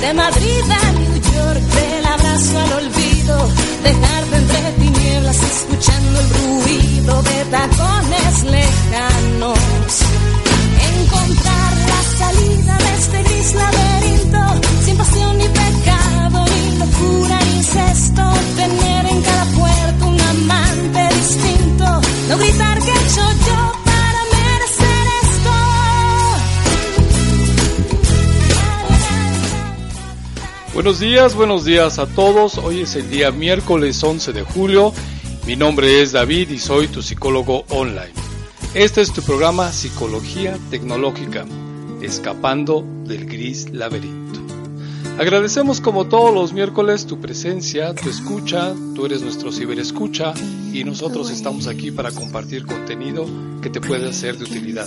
de Madrid a New York, del abrazo al olvido, dejarte entre tinieblas escuchando el ruido de tacones lejanos. Encontrar la salida de este gris laberinto, sin pasión ni pecado, ni locura ni tener Buenos días, buenos días a todos. Hoy es el día miércoles 11 de julio. Mi nombre es David y soy tu psicólogo online. Este es tu programa Psicología Tecnológica, escapando del gris laberinto. Agradecemos como todos los miércoles tu presencia, tu escucha, tú eres nuestro ciberescucha y nosotros estamos aquí para compartir contenido que te puede ser de utilidad.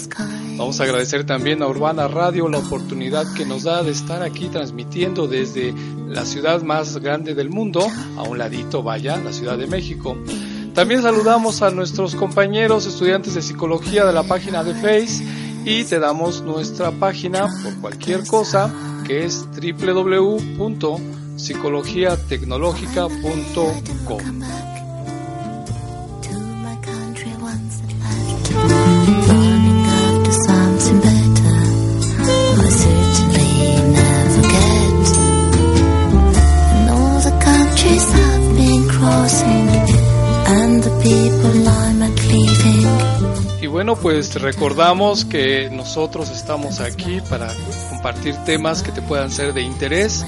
Vamos a agradecer también a Urbana Radio la oportunidad que nos da de estar aquí transmitiendo desde la ciudad más grande del mundo, a un ladito vaya, la Ciudad de México. También saludamos a nuestros compañeros estudiantes de psicología de la página de Face y te damos nuestra página por cualquier cosa que es www.psicologiatecnologica.com. And bueno, pues recordamos que nosotros estamos aquí para compartir temas que te puedan ser de interés.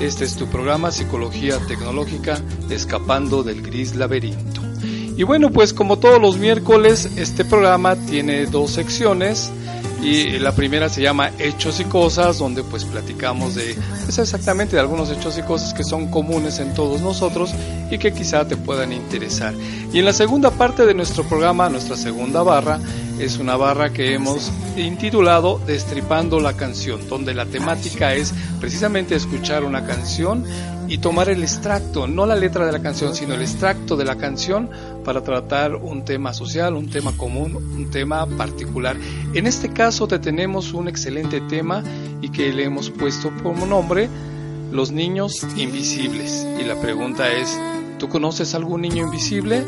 Este es tu programa Psicología Tecnológica, escapando del gris laberinto. Y bueno, pues como todos los miércoles, este programa tiene dos secciones. Y la primera se llama Hechos y Cosas, donde pues platicamos de pues exactamente de algunos hechos y cosas que son comunes en todos nosotros y que quizá te puedan interesar. Y en la segunda parte de nuestro programa, nuestra segunda barra, es una barra que hemos intitulado Destripando la canción, donde la temática es precisamente escuchar una canción y tomar el extracto, no la letra de la canción, sino el extracto de la canción para tratar un tema social, un tema común, un tema particular. En este caso te tenemos un excelente tema y que le hemos puesto como nombre Los niños invisibles. Y la pregunta es, ¿tú conoces algún niño invisible?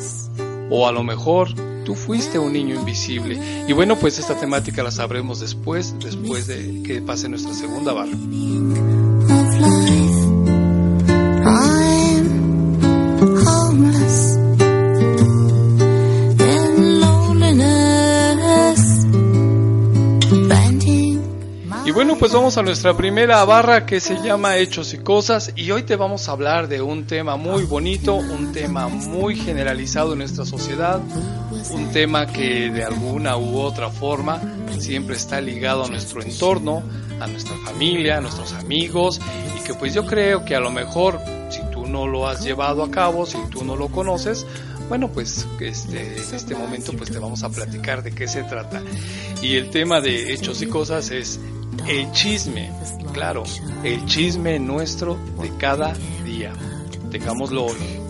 O a lo mejor tú fuiste un niño invisible. Y bueno, pues esta temática la sabremos después, después de que pase nuestra segunda barra. Pues vamos a nuestra primera barra que se llama Hechos y Cosas y hoy te vamos a hablar de un tema muy bonito, un tema muy generalizado en nuestra sociedad, un tema que de alguna u otra forma siempre está ligado a nuestro entorno, a nuestra familia, a nuestros amigos y que pues yo creo que a lo mejor si tú no lo has llevado a cabo, si tú no lo conoces, bueno, pues este, en este momento pues te vamos a platicar de qué se trata. Y el tema de hechos y cosas es el chisme, claro, el chisme nuestro de cada día. Tengámoslo hoy.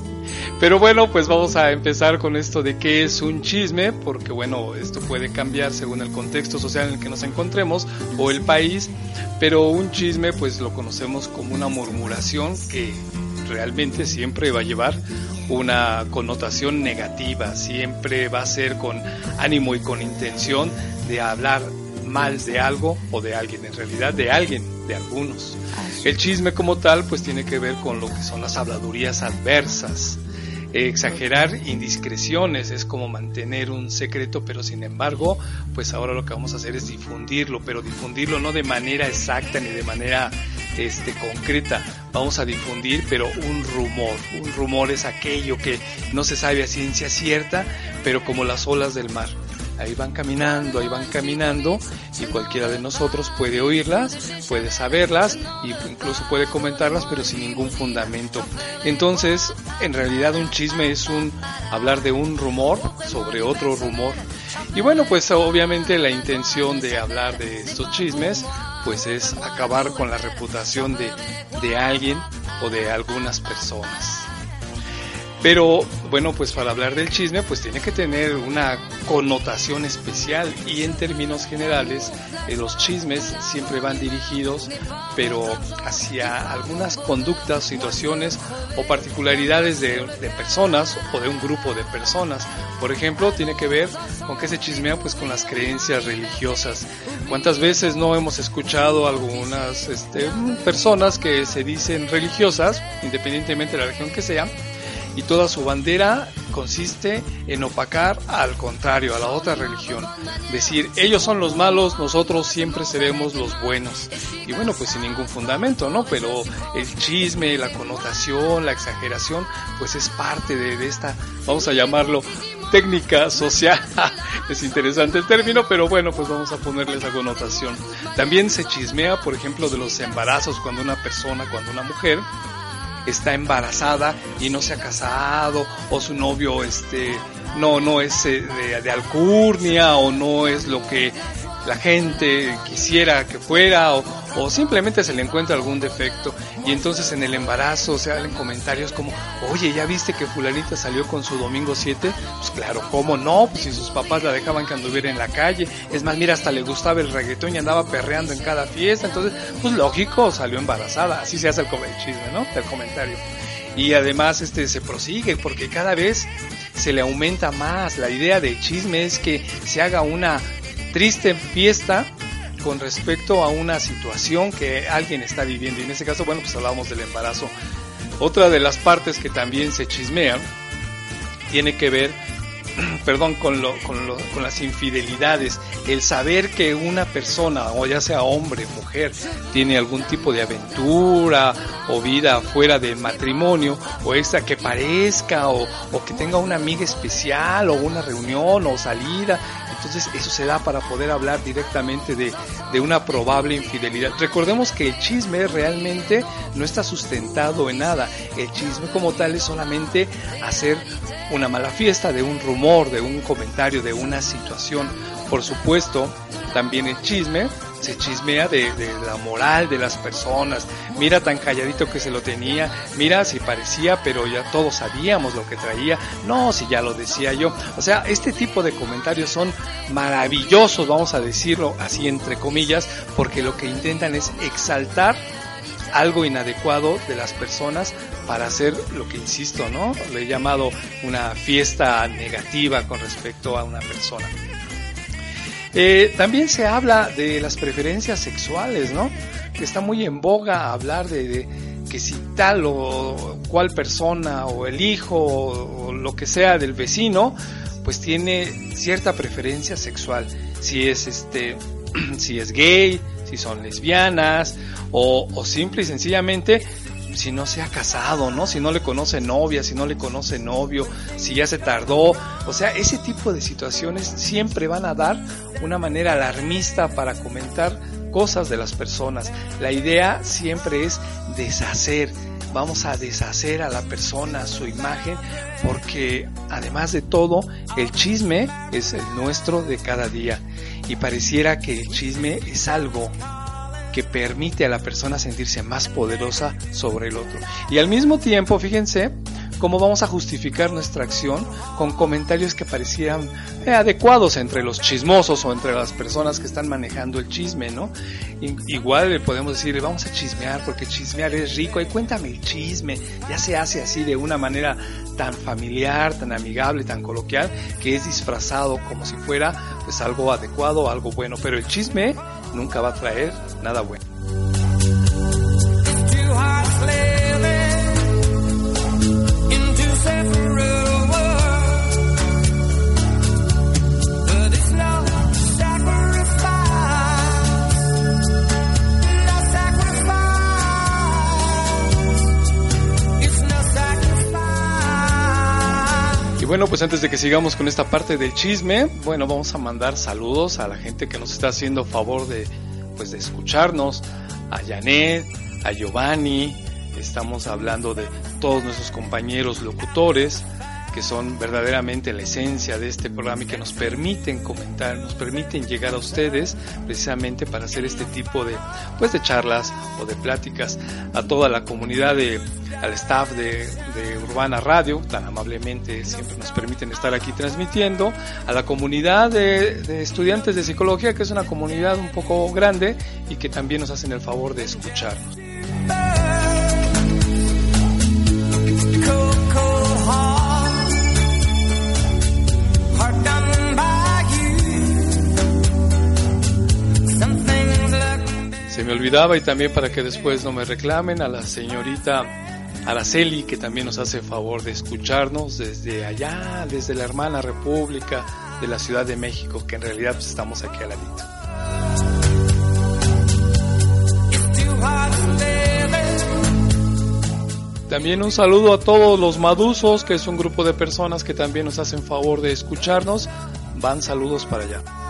Pero bueno, pues vamos a empezar con esto de qué es un chisme, porque bueno, esto puede cambiar según el contexto social en el que nos encontremos o el país, pero un chisme pues lo conocemos como una murmuración que realmente siempre va a llevar una connotación negativa, siempre va a ser con ánimo y con intención de hablar mal de algo o de alguien, en realidad de alguien, de algunos. El chisme como tal pues tiene que ver con lo que son las habladurías adversas. Exagerar indiscreciones es como mantener un secreto, pero sin embargo, pues ahora lo que vamos a hacer es difundirlo, pero difundirlo no de manera exacta ni de manera este, concreta. Vamos a difundir, pero un rumor. Un rumor es aquello que no se sabe a ciencia cierta, pero como las olas del mar ahí van caminando, ahí van caminando y cualquiera de nosotros puede oírlas, puede saberlas y incluso puede comentarlas pero sin ningún fundamento. Entonces, en realidad un chisme es un hablar de un rumor sobre otro rumor. Y bueno, pues obviamente la intención de hablar de estos chismes pues es acabar con la reputación de, de alguien o de algunas personas. Pero bueno, pues para hablar del chisme, pues tiene que tener una connotación especial y en términos generales, eh, los chismes siempre van dirigidos, pero hacia algunas conductas, situaciones o particularidades de, de, personas o de un grupo de personas. Por ejemplo, tiene que ver con que se chismea pues con las creencias religiosas. ¿Cuántas veces no hemos escuchado algunas este, personas que se dicen religiosas, independientemente de la religión que sea, y toda su bandera consiste en opacar al contrario, a la otra religión. Decir, ellos son los malos, nosotros siempre seremos los buenos. Y bueno, pues sin ningún fundamento, ¿no? Pero el chisme, la connotación, la exageración, pues es parte de, esta, vamos a llamarlo, técnica social. es interesante el término, pero bueno, pues vamos a ponerle esa connotación. También se chismea, por ejemplo, de los embarazos cuando una persona, cuando una mujer está embarazada y no se ha casado o su novio este no no es de, de alcurnia o no es lo que la gente quisiera que fuera o, simplemente se le encuentra algún defecto y entonces en el embarazo se hacen comentarios como, oye, ¿ya viste que fulanita salió con su domingo 7? Pues claro, ¿cómo no? Pues si sus papás la dejaban que anduviera en la calle, es más, mira, hasta le gustaba el reggaetón y andaba perreando en cada fiesta, entonces, pues lógico, salió embarazada, así se hace el chisme, ¿no? El comentario. Y además este se prosigue porque cada vez se le aumenta más. La idea de chisme es que se haga una triste fiesta con respecto a una situación que alguien está viviendo. Y en ese caso, bueno, pues hablábamos del embarazo. Otra de las partes que también se chismean tiene que ver, perdón, con, lo, con, lo, con las infidelidades. El saber que una persona, o ya sea hombre, mujer, tiene algún tipo de aventura o vida fuera del matrimonio, o esta que parezca, o, o que tenga una amiga especial, o una reunión, o salida, entonces eso se da para poder hablar directamente de, de, una probable infidelidad. Recordemos que el chisme realmente no está sustentado en nada. El chisme como tal es solamente hacer una mala fiesta de un rumor, de un comentario, de una situación. Por supuesto, también el chisme se chismea de, de, la moral de las personas. Mira tan calladito que se lo tenía, mira si parecía, pero ya todos sabíamos lo que traía. No, si ya lo decía yo. O sea, este tipo de comentarios son maravillosos, vamos a decirlo así entre comillas, porque lo que intentan es exaltar algo inadecuado de las personas para hacer lo que insisto, ¿no? Le he llamado una fiesta negativa con respecto a una persona. Eh, también se habla de las preferencias sexuales, ¿no? Que está muy en boga hablar de, que si tal o cual persona o el hijo o, o lo que sea del vecino, pues tiene cierta preferencia sexual. Si es este, si es gay, si son lesbianas o, o simple y sencillamente si no se ha casado, ¿no? Si no le conoce novia, si no le conoce novio, si ya se tardó. O sea, ese tipo de situaciones siempre van a dar una manera alarmista para comentar cosas de las personas. La idea siempre es deshacer. Vamos a deshacer a la persona, su imagen, porque además de todo, el chisme es el nuestro de cada día. Y pareciera que el chisme es algo que permite a la persona sentirse más poderosa sobre el otro. Y al mismo tiempo, fíjense cómo vamos a justificar nuestra acción con comentarios que parecieran eh, adecuados entre los chismosos o entre las personas que están manejando el chisme, ¿no? Igual le podemos decir, vamos a chismear porque chismear es rico, y cuéntame el chisme, ya se hace así de una manera tan familiar, tan amigable, tan coloquial, que es disfrazado como si fuera pues algo adecuado, algo bueno, pero el chisme nunca va a traer nada bueno. Bueno, pues antes de que sigamos con esta parte del chisme, bueno, vamos a mandar saludos a la gente que nos está haciendo favor de, pues, de escucharnos, a Janet, a Giovanni, estamos hablando de todos nuestros compañeros locutores, que son verdaderamente la esencia de este programa y que nos permiten comentar, nos permiten llegar a ustedes precisamente para hacer este tipo de, pues de charlas o de pláticas a toda la comunidad de, al staff de, Urbana Radio, tan amablemente siempre nos permiten estar aquí transmitiendo, a la comunidad de estudiantes de psicología, que es una comunidad un poco grande y que también nos hacen el favor de escucharnos. Se me olvidaba y también para que después no me reclamen a la señorita Araceli que también nos hace favor de escucharnos desde allá, desde la hermana República de la Ciudad de México, que en realidad pues, estamos aquí al ladito. También un saludo a todos los madusos, que es un grupo de personas que también nos hacen favor de escucharnos. Van saludos para allá.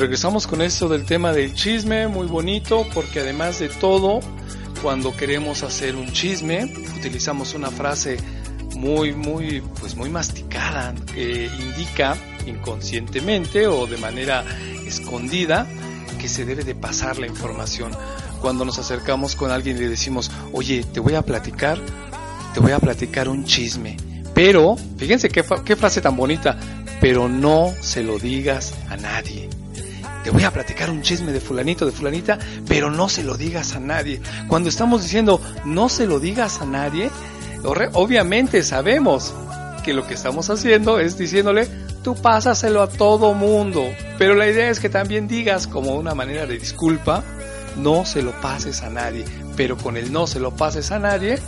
Regresamos con esto del tema del chisme, muy bonito, porque además de todo, cuando queremos hacer un chisme, utilizamos una frase muy, muy, pues muy masticada, que indica inconscientemente o de manera escondida que se debe de pasar la información. Cuando nos acercamos con alguien y le decimos, oye, te voy a platicar, te voy a platicar un chisme. Pero, fíjense qué, qué frase tan bonita, pero no se lo digas a nadie. Te voy a platicar un chisme de fulanito, de fulanita, pero no se lo digas a nadie. Cuando estamos diciendo no se lo digas a nadie, obviamente sabemos que lo que estamos haciendo es diciéndole, tú pásaselo a todo mundo. Pero la idea es que también digas como una manera de disculpa, no se lo pases a nadie. Pero con el no se lo pases a nadie,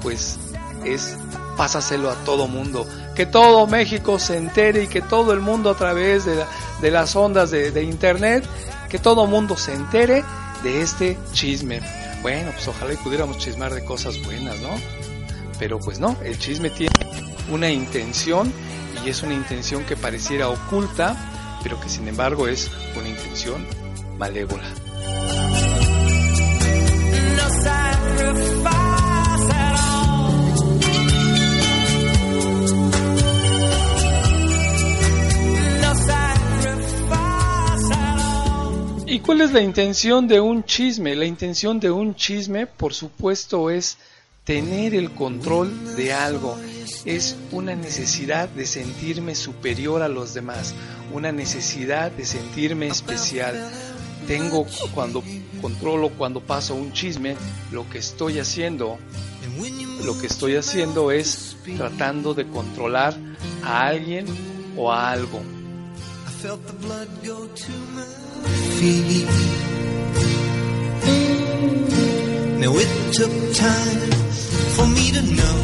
pues es pásaselo a todo mundo. Que todo México se entere y que todo el mundo a través de, de las ondas de, internet, que todo mundo se entere de este chisme. Bueno, pues ojalá y pudiéramos chismar de cosas buenas, ¿no? Pero pues no, el chisme tiene una intención y es una intención que pareciera oculta, pero que sin embargo es una intención malévola. ¿Y cuál es la intención de un chisme? La intención de un chisme, por supuesto, es tener el control de algo. Es una necesidad de sentirme superior a los demás, una necesidad de sentirme especial. Tengo cuando controlo, cuando paso un chisme, lo que estoy haciendo, lo que estoy haciendo es tratando de controlar a alguien o a algo. Feet. Now it took time for me to know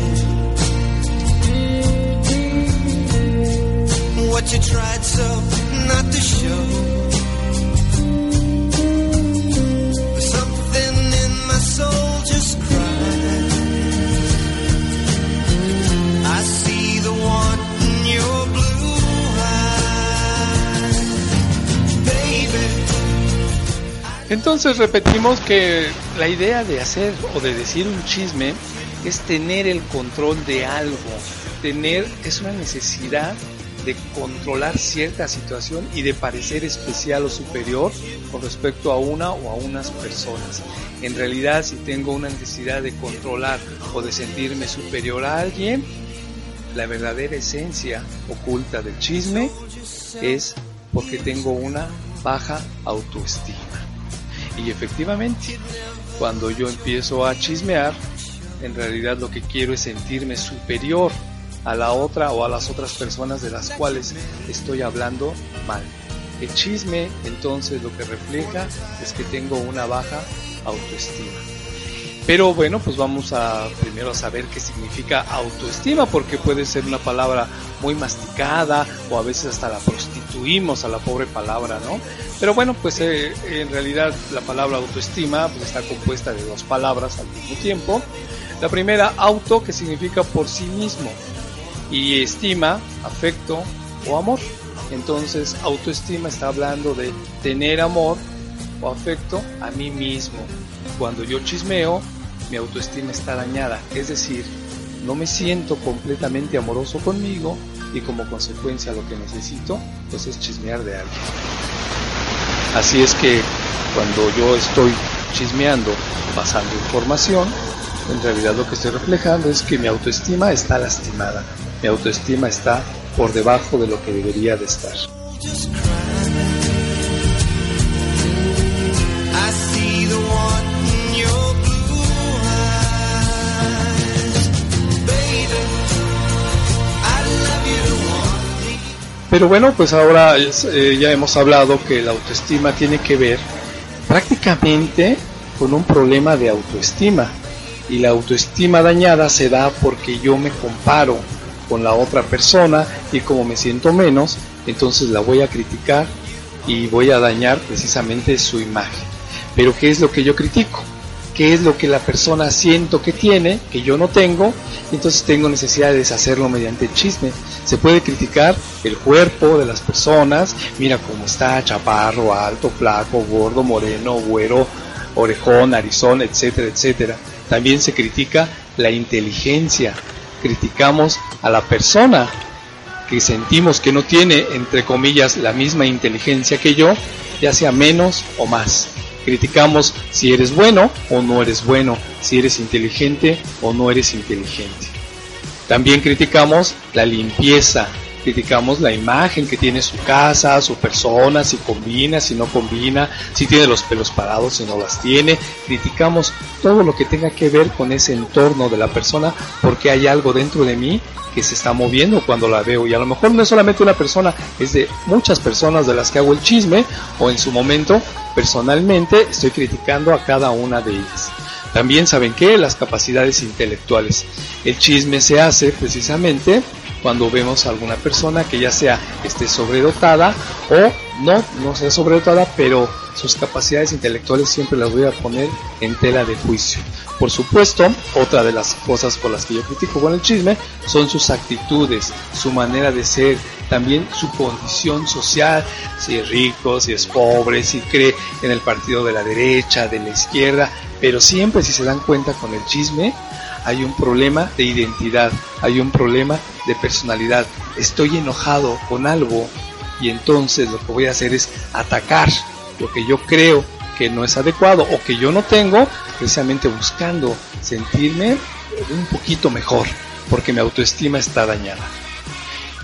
what you tried so not to show. Entonces repetimos que la idea de hacer o de decir un chisme es tener el control de algo. Tener es una necesidad de controlar cierta situación y de parecer especial o superior con respecto a una o a unas personas. En realidad, si tengo una necesidad de controlar o de sentirme superior a alguien, la verdadera esencia oculta del chisme es porque tengo una baja autoestima. Y efectivamente, cuando yo empiezo a chismear, en realidad lo que quiero es sentirme superior a la otra o a las otras personas de las cuales estoy hablando mal. El chisme entonces lo que refleja es que tengo una baja autoestima. Pero bueno, pues vamos a primero a saber qué significa autoestima, porque puede ser una palabra muy masticada o a veces hasta la prostituimos a la pobre palabra, ¿no? Pero bueno, pues eh, en realidad la palabra autoestima pues está compuesta de dos palabras al mismo tiempo. La primera, auto, que significa por sí mismo, y estima, afecto o amor. Entonces, autoestima está hablando de tener amor o afecto a mí mismo. Cuando yo chismeo, mi autoestima está dañada, es decir, no me siento completamente amoroso conmigo y como consecuencia lo que necesito pues es chismear de alguien. Así es que cuando yo estoy chismeando, pasando información, en realidad lo que estoy reflejando es que mi autoestima está lastimada, mi autoestima está por debajo de lo que debería de estar. Pero bueno, pues ahora eh, ya hemos hablado que la autoestima tiene que ver prácticamente con un problema de autoestima. Y la autoestima dañada se da porque yo me comparo con la otra persona y como me siento menos, entonces la voy a criticar y voy a dañar precisamente su imagen. Pero ¿qué es lo que yo critico? ¿Qué es lo que la persona siento que tiene, que yo no tengo? Entonces tengo necesidad de deshacerlo mediante el chisme. Se puede criticar el cuerpo de las personas, mira cómo está, chaparro, alto, flaco, gordo, moreno, güero, orejón, narizón, etcétera, etcétera. También se critica la inteligencia. Criticamos a la persona que sentimos que no tiene, entre comillas, la misma inteligencia que yo, ya sea menos o más. Criticamos si eres bueno o no eres bueno, si eres inteligente o no eres inteligente. También criticamos la limpieza, criticamos la imagen que tiene su casa, su persona, si combina, si no combina, si tiene los pelos parados, si no las tiene. Criticamos todo lo que tenga que ver con ese entorno de la persona porque hay algo dentro de mí que se está moviendo cuando la veo y a lo mejor no es solamente una persona, es de muchas personas de las que hago el chisme o en su momento personalmente estoy criticando a cada una de ellas. También saben que las capacidades intelectuales. El chisme se hace precisamente cuando vemos a alguna persona que ya sea esté sobredotada o no, no sea sobredotada, pero sus capacidades intelectuales siempre las voy a poner en tela de juicio. Por supuesto, otra de las cosas por las que yo critico con el chisme son sus actitudes, su manera de ser, también su condición social, si es rico, si es pobre, si cree en el partido de la derecha, de la izquierda, pero siempre si se dan cuenta con el chisme, hay un problema de identidad, hay un problema de personalidad. Estoy enojado con algo y entonces lo que voy a hacer es atacar lo que yo creo que no es adecuado o que yo no tengo, precisamente buscando sentirme un poquito mejor, porque mi autoestima está dañada.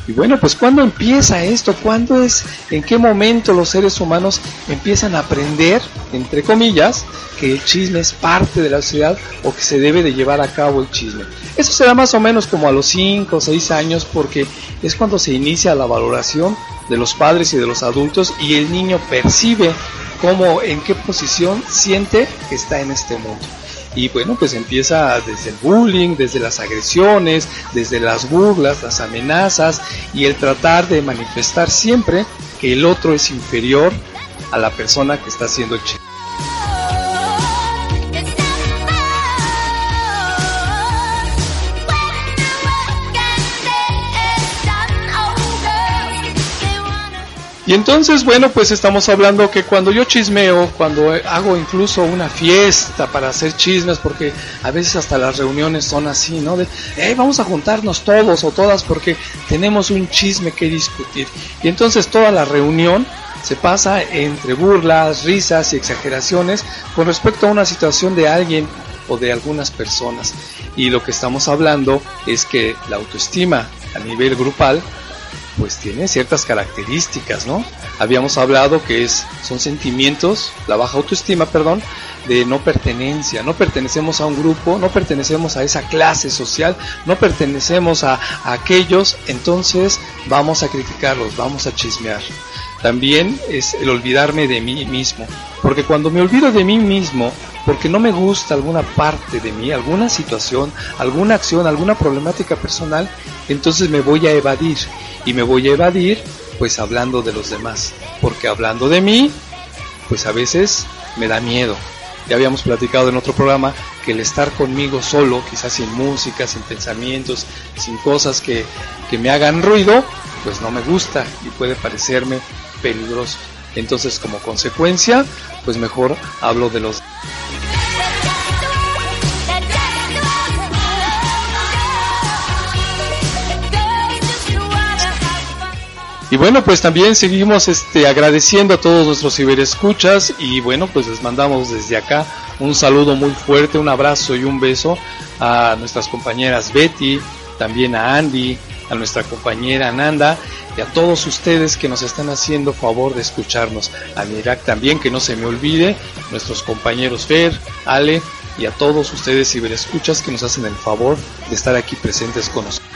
Y bueno, pues ¿cuándo empieza esto? ¿Cuándo es, en qué momento los seres humanos empiezan a aprender, entre comillas, que el chisme es parte de la sociedad o que se debe de llevar a cabo el chisme? Eso se da más o menos como a los 5 o 6 años porque es cuando se inicia la valoración de los padres y de los adultos y el niño percibe cómo, en qué posición siente que está en este mundo. Y bueno, pues empieza desde el bullying, desde las agresiones, desde las burlas, las amenazas y el tratar de manifestar siempre que el otro es inferior a la persona que está haciendo el Y entonces, bueno, pues estamos hablando que cuando yo chismeo, cuando hago incluso una fiesta para hacer chismes, porque a veces hasta las reuniones son así, ¿no? De, hey, vamos a juntarnos todos o todas porque tenemos un chisme que discutir. Y entonces toda la reunión se pasa entre burlas, risas y exageraciones con respecto a una situación de alguien o de algunas personas. Y lo que estamos hablando es que la autoestima a nivel grupal pues tiene ciertas características, ¿no? Habíamos hablado que es, son sentimientos, la baja autoestima, perdón, de no pertenencia, no pertenecemos a un grupo, no pertenecemos a esa clase social, no pertenecemos a, a aquellos, entonces vamos a criticarlos, vamos a chismear. también es el olvidarme de mí mismo. Porque cuando me olvido de mí mismo, porque no me gusta alguna parte de mí, alguna situación, alguna acción, alguna problemática personal, entonces me voy a evadir. Y me voy a evadir pues hablando de los demás. Porque hablando de mí, pues a veces me da miedo. Ya habíamos platicado en otro programa que el estar conmigo solo, quizás sin música, sin pensamientos, sin cosas que, que me hagan ruido, pues no me gusta y puede parecerme peligroso. Entonces, como consecuencia, pues mejor hablo de los Y bueno, pues también seguimos este, agradeciendo a todos nuestros ciberescuchas y bueno, pues les mandamos desde acá un saludo muy fuerte, un abrazo y un beso a nuestras compañeras Betty, también a Andy, a nuestra compañera Nanda y a todos ustedes que nos están haciendo favor de escucharnos. A Mirak también, que no se me olvide, nuestros compañeros Fer, Ale y a todos ustedes ciberescuchas que nos hacen el favor de estar aquí presentes con nosotros.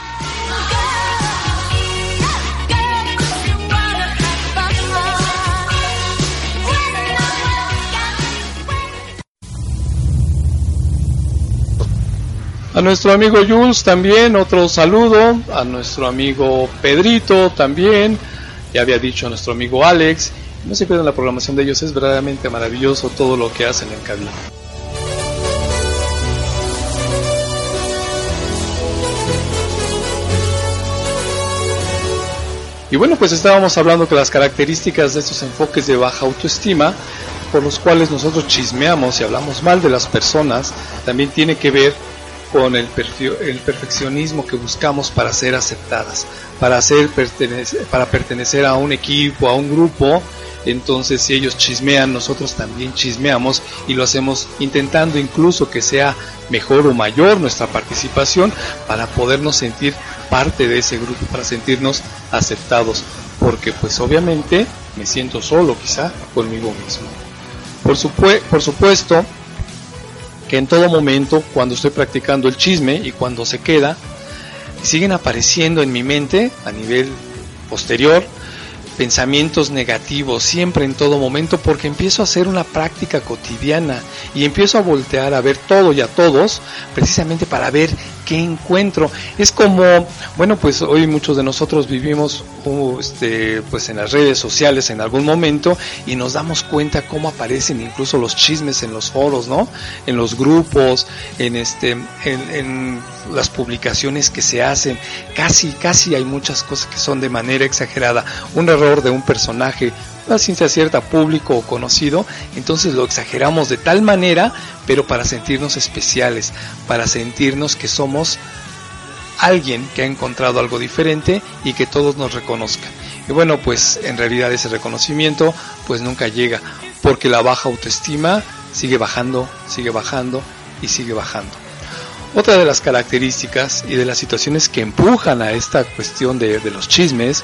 A nuestro amigo Jules también otro saludo, a nuestro amigo Pedrito también, ya había dicho a nuestro amigo Alex, no se pierdan la programación de ellos, es verdaderamente maravilloso todo lo que hacen en cabina. Y bueno, pues estábamos hablando que las características de estos enfoques de baja autoestima, por los cuales nosotros chismeamos y hablamos mal de las personas, también tiene que ver con el, perfio- el perfeccionismo que buscamos para ser aceptadas, para, ser pertenece- para pertenecer a un equipo, a un grupo. Entonces, si ellos chismean, nosotros también chismeamos y lo hacemos intentando incluso que sea mejor o mayor nuestra participación para podernos sentir parte de ese grupo, para sentirnos aceptados. Porque, pues, obviamente, me siento solo, quizá, conmigo mismo. Por, supue- por supuesto, que en todo momento, cuando estoy practicando el chisme y cuando se queda, siguen apareciendo en mi mente a nivel posterior pensamientos negativos siempre en todo momento porque empiezo a hacer una práctica cotidiana y empiezo a voltear a ver todo y a todos precisamente para ver qué encuentro. Es como, bueno, pues hoy muchos de nosotros vivimos uh, este, pues en las redes sociales en algún momento y nos damos cuenta cómo aparecen incluso los chismes en los foros, ¿no? En los grupos, en este, en, en las publicaciones que se hacen. Casi, casi hay muchas cosas que son de manera exagerada. Un error de un personaje, una ciencia cierta, público o conocido, entonces lo exageramos de tal manera, pero para sentirnos especiales, para sentirnos que somos alguien que ha encontrado algo diferente y que todos nos reconozcan. Y bueno, pues en realidad ese reconocimiento pues nunca llega, porque la baja autoestima sigue bajando, sigue bajando y sigue bajando. Otra de las características y de las situaciones que empujan a esta cuestión de, de los chismes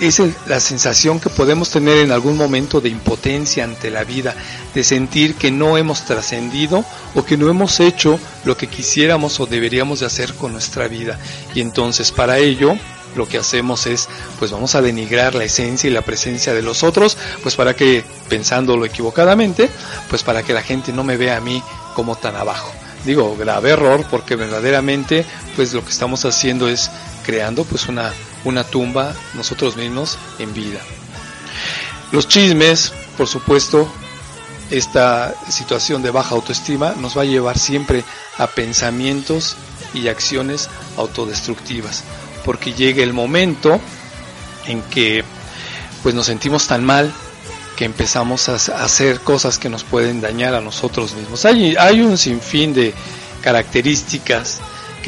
es el- la sensación que podemos tener en algún momento de impotencia ante la vida, de sentir que no hemos trascendido o que no hemos hecho lo que quisiéramos o deberíamos de hacer con nuestra vida. Y entonces para ello lo que hacemos es, pues vamos a denigrar la esencia y la presencia de los otros, pues para que, pensándolo equivocadamente, pues para que la gente no me vea a mí como tan abajo. Digo, grave error porque verdaderamente pues lo que estamos haciendo es creando pues una, una tumba nosotros mismos en vida. Los chismes, por supuesto, esta situación de baja autoestima nos va a llevar siempre a pensamientos y acciones autodestructivas, porque llega el momento en que pues nos sentimos tan mal que empezamos a hacer cosas que nos pueden dañar a nosotros mismos. Hay, hay un sinfín de características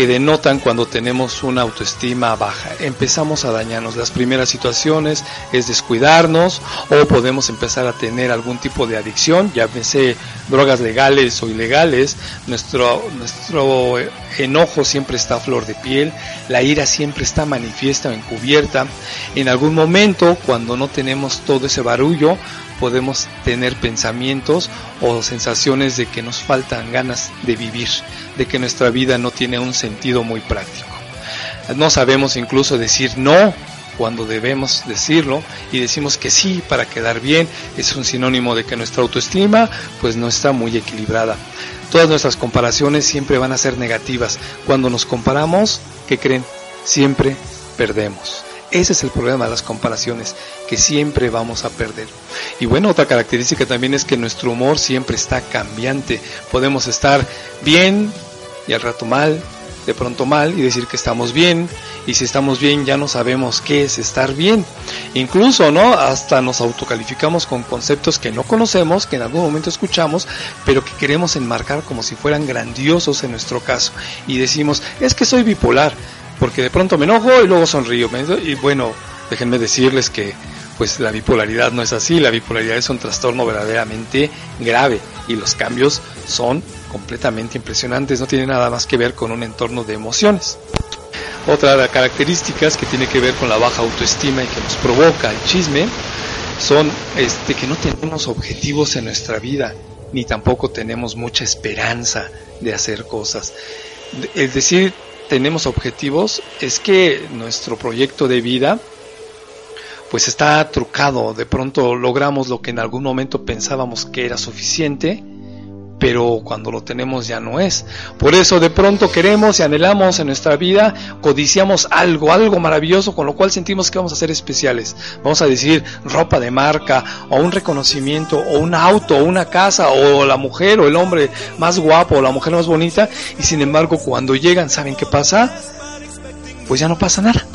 que denotan cuando tenemos una autoestima baja. Empezamos a dañarnos. Las primeras situaciones es descuidarnos o podemos empezar a tener algún tipo de adicción, ya llámese drogas legales o ilegales. Nuestro, nuestro enojo siempre está a flor de piel, la ira siempre está manifiesta o encubierta. En algún momento, cuando no tenemos todo ese barullo, podemos tener pensamientos o sensaciones de que nos faltan ganas de vivir, de que nuestra vida no tiene un sentido muy práctico. No sabemos incluso decir no cuando debemos decirlo y decimos que sí para quedar bien, es un sinónimo de que nuestra autoestima pues no está muy equilibrada. Todas nuestras comparaciones siempre van a ser negativas. Cuando nos comparamos, ¿qué creen? Siempre perdemos. Ese es el problema de las comparaciones, que siempre vamos a perder. Y bueno, otra característica también es que nuestro humor siempre está cambiante. Podemos estar bien y al rato mal, de pronto mal y decir que estamos bien. Y si estamos bien ya no sabemos qué es estar bien. Incluso, ¿no? Hasta nos autocalificamos con conceptos que no conocemos, que en algún momento escuchamos, pero que queremos enmarcar como si fueran grandiosos en nuestro caso. Y decimos, es que soy bipolar porque de pronto me enojo y luego sonrío. Y bueno, déjenme decirles que pues la bipolaridad no es así, la bipolaridad es un trastorno verdaderamente grave y los cambios son completamente impresionantes, no tiene nada más que ver con un entorno de emociones. Otra de las características que tiene que ver con la baja autoestima y que nos provoca el chisme son este que no tenemos objetivos en nuestra vida ni tampoco tenemos mucha esperanza de hacer cosas. Es decir, tenemos objetivos es que nuestro proyecto de vida pues está trucado, de pronto logramos lo que en algún momento pensábamos que era suficiente, pero cuando lo tenemos ya no es. Por eso de pronto queremos y anhelamos en nuestra vida, codiciamos algo, algo maravilloso con lo cual sentimos que vamos a ser especiales. Vamos a decir ropa de marca, o un reconocimiento, o un auto, o una casa, o la mujer o el hombre más guapo, o la mujer más bonita, y sin embargo cuando llegan, ¿saben qué pasa? Pues ya no pasa nada.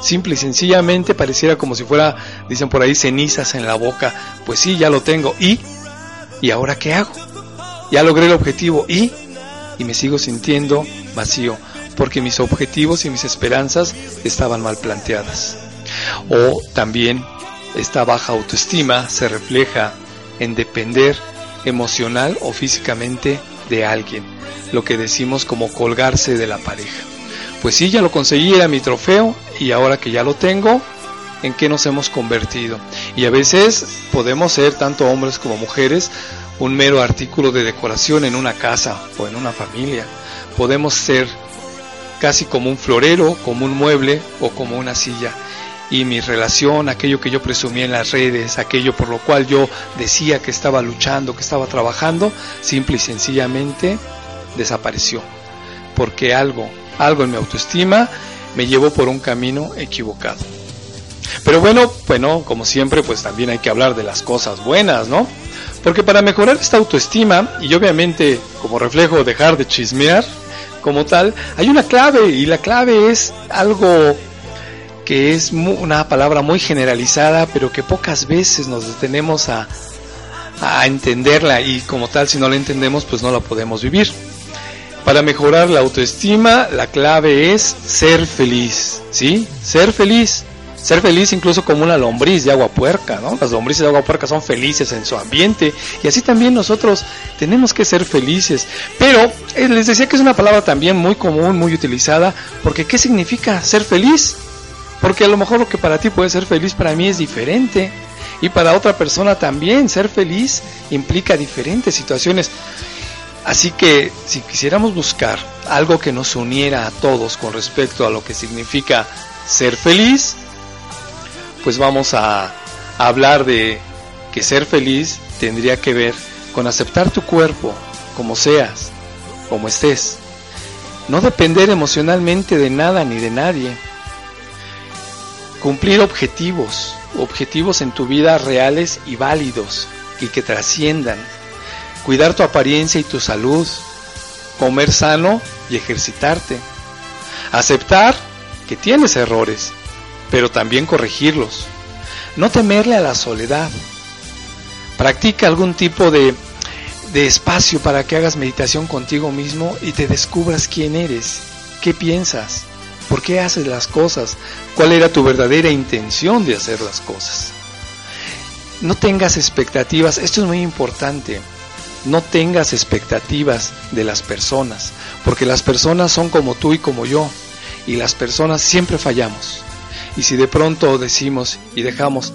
Simple y sencillamente pareciera como si fuera, dicen por ahí, cenizas en la boca. Pues sí, ya lo tengo. ¿Y? ¿Y ahora qué hago? Ya logré el objetivo y, y me sigo sintiendo vacío, porque mis objetivos y mis esperanzas estaban mal planteadas. O también esta baja autoestima se refleja en depender emocional o físicamente de alguien, lo que decimos como colgarse de la pareja. Pues sí, ya lo conseguí, era mi trofeo y ahora que ya lo tengo, ¿en qué nos hemos convertido? Y a veces podemos ser tanto hombres como mujeres un mero artículo de decoración en una casa o en una familia. Podemos ser casi como un florero, como un mueble o como una silla. Y mi relación, aquello que yo presumía en las redes, aquello por lo cual yo decía que estaba luchando, que estaba trabajando, simple y sencillamente desapareció. Porque algo, algo en mi autoestima me llevó por un camino equivocado. Pero bueno, bueno, como siempre, pues también hay que hablar de las cosas buenas, ¿no? Porque para mejorar esta autoestima y obviamente como reflejo dejar de chismear como tal, hay una clave y la clave es algo que es una palabra muy generalizada, pero que pocas veces nos detenemos a, a entenderla y como tal si no la entendemos pues no la podemos vivir. Para mejorar la autoestima, la clave es ser feliz, ¿sí? Ser feliz ser feliz incluso como una lombriz de agua puerca, ¿no? Las lombrices de agua puerca son felices en su ambiente y así también nosotros tenemos que ser felices. Pero eh, les decía que es una palabra también muy común, muy utilizada, porque ¿qué significa ser feliz? Porque a lo mejor lo que para ti puede ser feliz para mí es diferente y para otra persona también ser feliz implica diferentes situaciones. Así que si quisiéramos buscar algo que nos uniera a todos con respecto a lo que significa ser feliz, pues vamos a, hablar de que ser feliz tendría que ver con aceptar tu cuerpo como seas, como estés. No depender emocionalmente de nada ni de nadie. Cumplir objetivos, objetivos en tu vida reales y válidos y que trasciendan. Cuidar tu apariencia y tu salud. Comer sano y ejercitarte. Aceptar que tienes errores pero también corregirlos. No temerle a la soledad. Practica algún tipo de, de espacio para que hagas meditación contigo mismo y te descubras quién eres, qué piensas, por qué haces las cosas, cuál era tu verdadera intención de hacer las cosas. No tengas expectativas, esto es muy importante. No tengas expectativas de las personas, porque las personas son como tú y como yo, y las personas siempre fallamos. Y si de pronto decimos y dejamos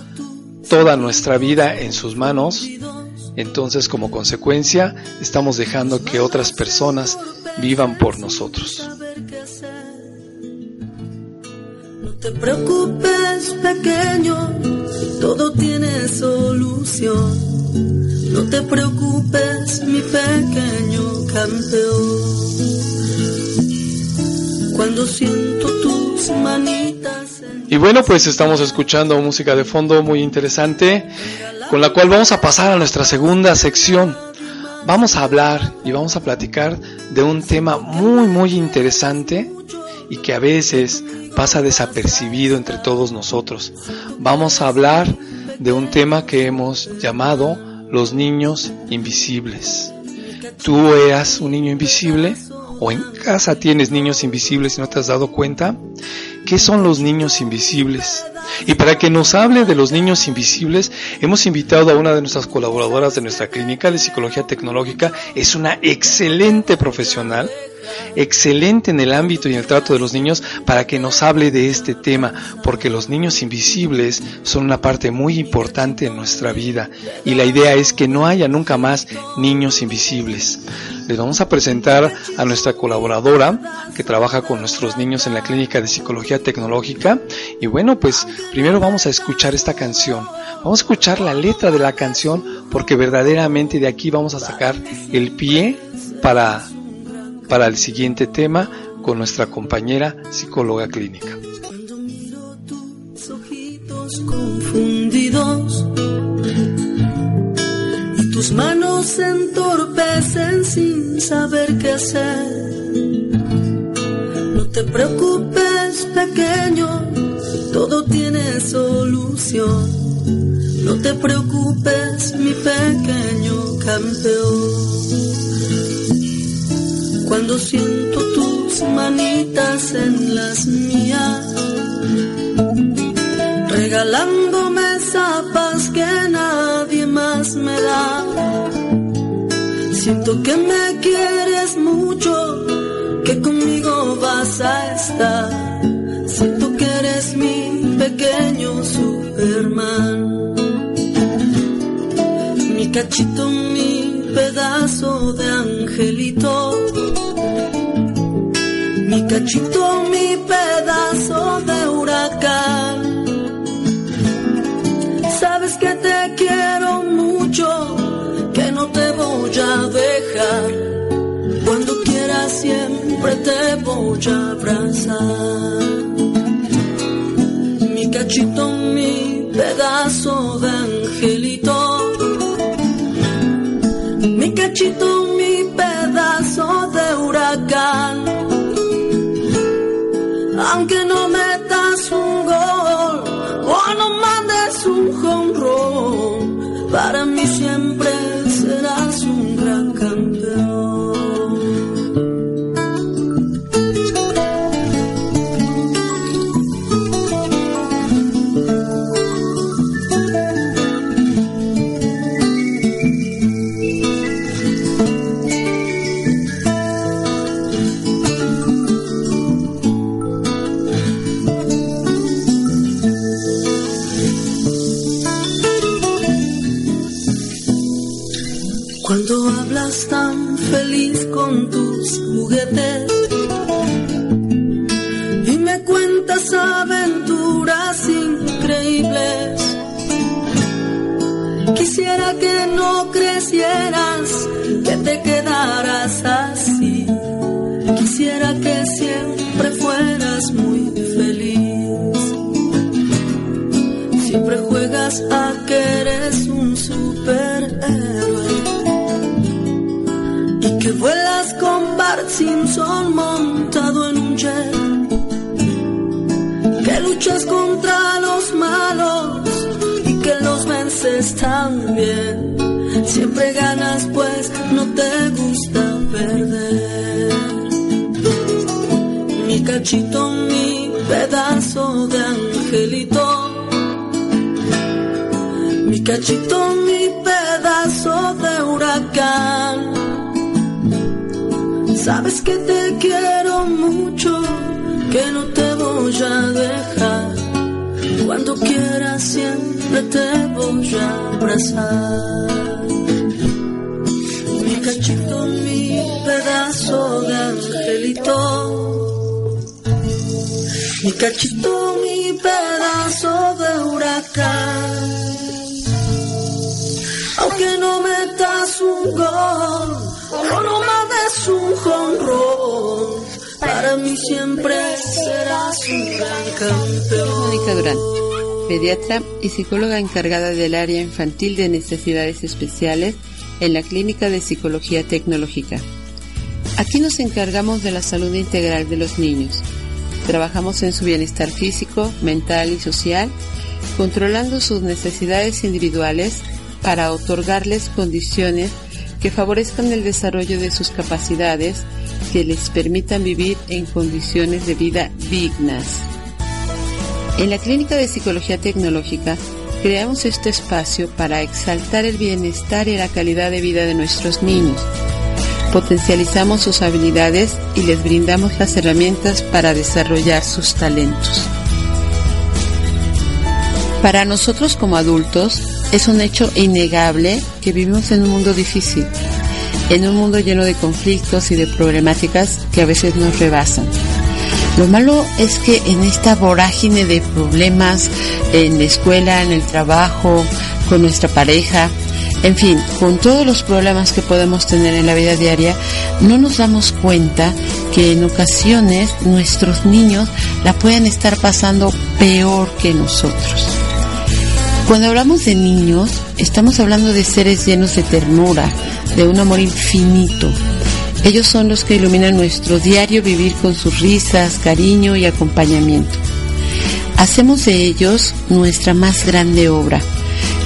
toda nuestra vida en sus manos, entonces como consecuencia estamos dejando que otras personas vivan por nosotros. te preocupes, pequeño, todo tiene solución. No te preocupes, mi pequeño campeón. Cuando siento Y bueno, pues estamos escuchando música de fondo muy interesante, con la cual vamos a pasar a nuestra segunda sección. Vamos a hablar y vamos a platicar de un tema muy, muy interesante y que a veces pasa desapercibido entre todos nosotros. Vamos a hablar de un tema que hemos llamado los niños invisibles. ¿Tú eras un niño invisible? ¿O en casa tienes niños invisibles y no te has dado cuenta? ¿Qué son los niños invisibles? Y para que nos hable de los niños invisibles, hemos invitado a una de nuestras colaboradoras de nuestra clínica de psicología tecnológica. Es una excelente profesional, excelente en el ámbito y en el trato de los niños para que nos hable de este tema, porque los niños invisibles son una parte muy importante en nuestra vida y la idea es que no haya nunca más niños invisibles. Les vamos a presentar a nuestra colaboradora que trabaja con nuestros niños en la clínica de psicología tecnológica y bueno, pues primero vamos a escuchar esta canción. Vamos a escuchar la letra de la canción porque verdaderamente de aquí vamos a sacar el pie para para el siguiente tema con nuestra compañera psicóloga clínica. Cuando miro tus ojitos confundidos y tus manos se entorpecen sin saber qué hacer. No te preocupes, pequeño, todo tiene solución. No te preocupes, mi pequeño campeón. Cuando siento tus manitas en las mías, regalándome esa que nadie más me da. Siento que me quieres mucho, que conmigo vas a estar. Siento que eres mi pequeño Superman, mi cachito, mi pedazo de angelito mi cachito, mi pedazo de huracán. Sabes que te quiero mucho, que no te voy a dejar. Cuando quieras siempre te voy a abrazar. Mi cachito, mi pedazo de angelito. Mi cachito, que no crecieras, que te quedaras así. Quisiera que siempre fueras muy feliz. Siempre juegas a que eres un superhéroe y que vuelas con Bart Simpson montado en un jet. Que luchas contra vences también. Siempre ganas pues no te gusta perder. Mi cachito, mi pedazo de angelito. Mi cachito, mi pedazo de huracán. Sabes que te quiero mucho, que no te voy a dejar. Cuando quieras siempre te voy a abrazar. Mi cachito, mi pedazo de angelito. Mi cachito, mi buscar. Aunque no metas un gol o no mandes un jonrón, para mí siempre serás un gran campeón. Pediatra y psicóloga encargada del área infantil de necesidades especiales en la Clínica de Psicología Tecnológica. Aquí nos encargamos de la salud integral de los niños. Trabajamos en su bienestar físico, mental y social, controlando sus necesidades individuales para otorgarles condiciones que favorezcan el desarrollo de sus capacidades, que les permitan vivir en condiciones de vida dignas. En la Clínica de Psicología Tecnológica creamos este espacio para exaltar el bienestar y la calidad de vida de nuestros niños. Potencializamos sus habilidades y les brindamos las herramientas para desarrollar sus talentos. Para nosotros como adultos es un hecho innegable que vivimos en un mundo difícil, en un mundo lleno de conflictos y de problemáticas que a veces nos rebasan. Lo malo es que en esta vorágine de problemas en la escuela, en el trabajo, con nuestra pareja, en fin, con todos los problemas que podemos tener en la vida diaria, no nos damos cuenta que en ocasiones nuestros niños la pueden estar pasando peor que nosotros. Cuando hablamos de niños, estamos hablando de seres llenos de ternura, de un amor infinito. Ellos son los que iluminan nuestro diario vivir con sus risas, cariño y acompañamiento. Hacemos de ellos nuestra más grande obra.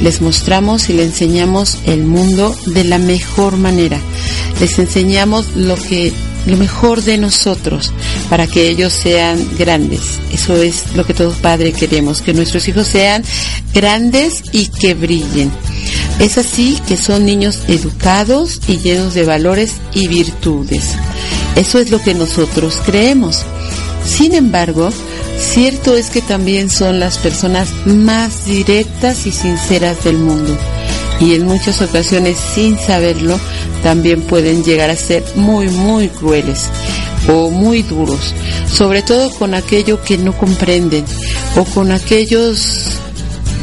Les mostramos y les enseñamos el mundo de la mejor manera. Les enseñamos lo que lo mejor de nosotros para que ellos sean grandes. Eso es lo que todo padre queremos, que nuestros hijos sean grandes y que brillen. Es así que son niños educados y llenos de valores y virtudes. Eso es lo que nosotros creemos. Sin embargo, cierto es que también son las personas más directas y sinceras del mundo. Y en muchas ocasiones, sin saberlo, también pueden llegar a ser muy, muy crueles o muy duros, sobre todo con aquello que no comprenden o con aquellos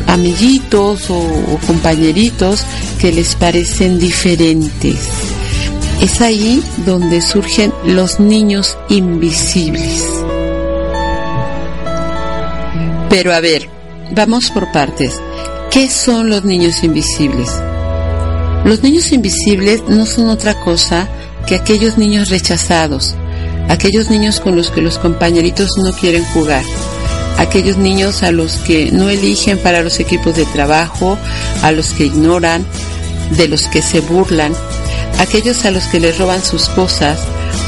amiguitos o, compañeritos que les parecen diferentes. Es ahí donde surgen los niños invisibles. Pero a ver, vamos por partes. ¿Qué son los niños invisibles? Los niños invisibles no son otra cosa que aquellos niños rechazados, aquellos niños con los que los compañeritos no quieren jugar, aquellos niños a los que no eligen para los equipos de trabajo, a los que ignoran, de los que se burlan, aquellos a los que les roban sus cosas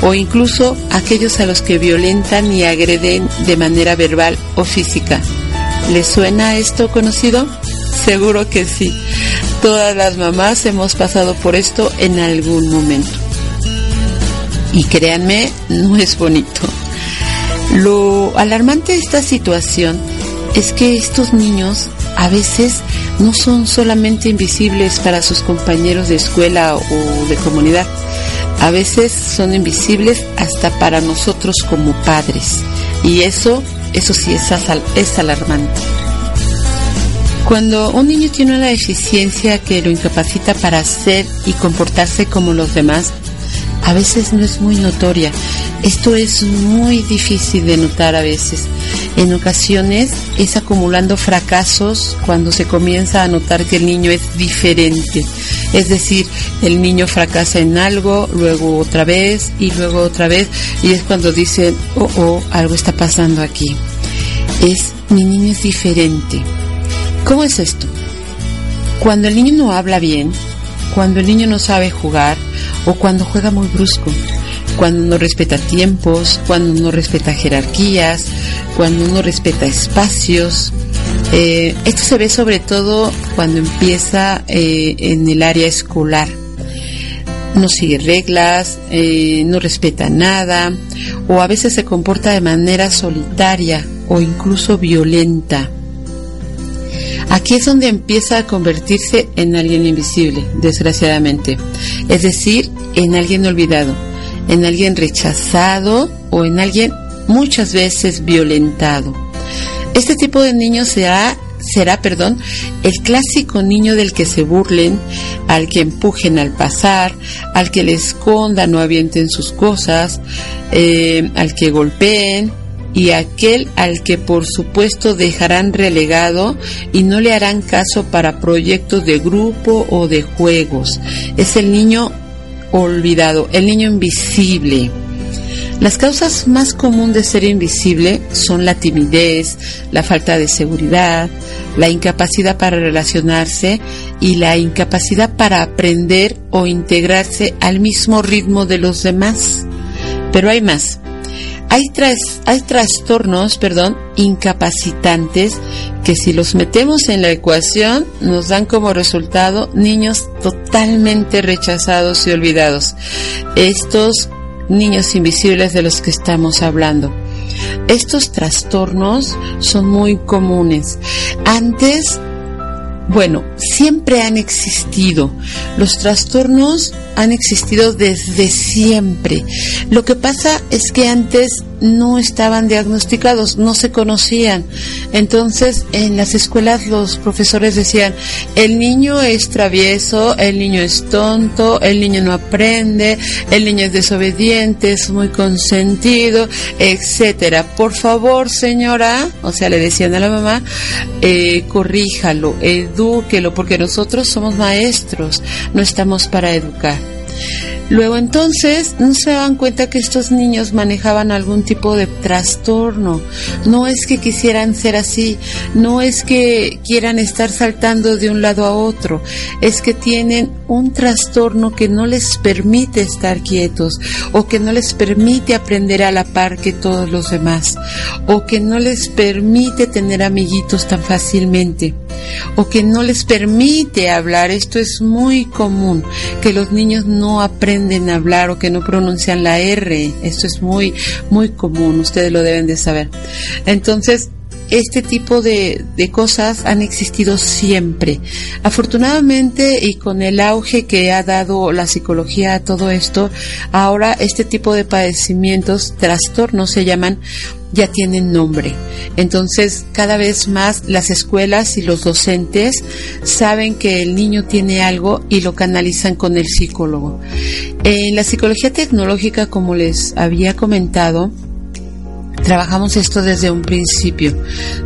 o incluso aquellos a los que violentan y agreden de manera verbal o física. ¿Les suena esto conocido? Seguro que sí. Todas las mamás hemos pasado por esto en algún momento. Y créanme, no es bonito. Lo alarmante de esta situación es que estos niños a veces no son solamente invisibles para sus compañeros de escuela o de comunidad, a veces son invisibles hasta para nosotros como padres. Y eso, eso sí es, es alarmante. Cuando un niño tiene una deficiencia que lo incapacita para ser y comportarse como los demás, a veces no es muy notoria. Esto es muy difícil de notar a veces. En ocasiones es acumulando fracasos cuando se comienza a notar que el niño es diferente. Es decir, el niño fracasa en algo, luego otra vez y luego otra vez y es cuando dicen, oh, oh, algo está pasando aquí. Es, mi niño es diferente. ¿Cómo es esto? Cuando el niño no habla bien, cuando el niño no sabe jugar o cuando juega muy brusco, cuando no respeta tiempos, cuando no respeta jerarquías, cuando no respeta espacios. Eh, esto se ve sobre todo cuando empieza eh, en el área escolar. No sigue reglas, eh, no respeta nada o a veces se comporta de manera solitaria o incluso violenta. Aquí es donde empieza a convertirse en alguien invisible, desgraciadamente. Es decir, en alguien olvidado, en alguien rechazado o en alguien muchas veces violentado. Este tipo de niño se ha será, perdón, el clásico niño del que se burlen, al que empujen al pasar, al que le escondan o avienten sus cosas, eh, al que golpeen y aquel al que por supuesto dejarán relegado y no le harán caso para proyectos de grupo o de juegos. Es el niño olvidado, el niño invisible. Las causas más comunes de ser invisible son la timidez, la falta de seguridad, la incapacidad para relacionarse y la incapacidad para aprender o integrarse al mismo ritmo de los demás. Pero hay más. Hay, tras, hay trastornos, perdón, incapacitantes que si los metemos en la ecuación nos dan como resultado niños totalmente rechazados y olvidados. Estos niños invisibles de los que estamos hablando. Estos trastornos son muy comunes. Antes, bueno, siempre han existido. Los trastornos han existido desde siempre. Lo que pasa es que antes no estaban diagnosticados, no se conocían. Entonces, en las escuelas los profesores decían, el niño es travieso, el niño es tonto, el niño no aprende, el niño es desobediente, es muy consentido, etcétera. Por favor, señora, o sea, le decían a la mamá, eh, corríjalo, edúquelo, porque nosotros somos maestros, no estamos para educar. Luego entonces no se dan cuenta que estos niños manejaban algún tipo de trastorno. No es que quisieran ser así, no es que quieran estar saltando de un lado a otro, es que tienen un trastorno que no les permite estar quietos o que no les permite aprender a la par que todos los demás o que no les permite tener amiguitos tan fácilmente o que no les permite hablar. Esto es muy común, que los niños no aprenden a hablar o que no pronuncian la R. Esto es muy, muy común, ustedes lo deben de saber. Entonces, este tipo de, de, cosas han existido siempre. Afortunadamente y con el auge que ha dado la psicología a todo esto, ahora este tipo de padecimientos, trastornos se llaman, ya tienen nombre. Entonces, cada vez más las escuelas y los docentes saben que el niño tiene algo y lo canalizan con el psicólogo. En la psicología tecnológica, como les había comentado, trabajamos esto desde un principio.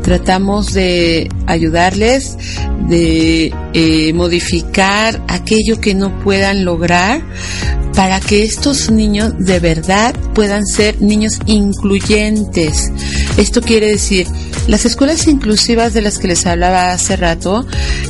Tratamos de ayudarles, de eh, modificar aquello que no puedan lograr para que estos niños de verdad puedan ser niños incluyentes. Esto quiere decir, las escuelas inclusivas de las que les hablaba hace rato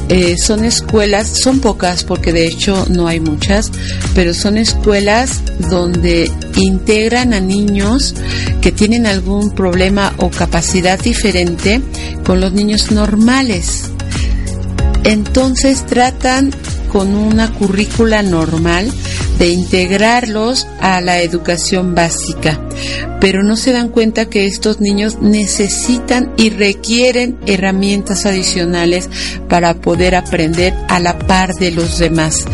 eh, son escuelas, son pocas porque de hecho no hay muchas, pero son escuelas donde integran a niños que tienen algún problema o capacidad diferente con los niños normales. Entonces tratan con una currícula normal de integrarlos a la educación básica, pero no se dan cuenta que estos niños necesitan y requieren herramientas adicionales para poder aprender a la par de los demás.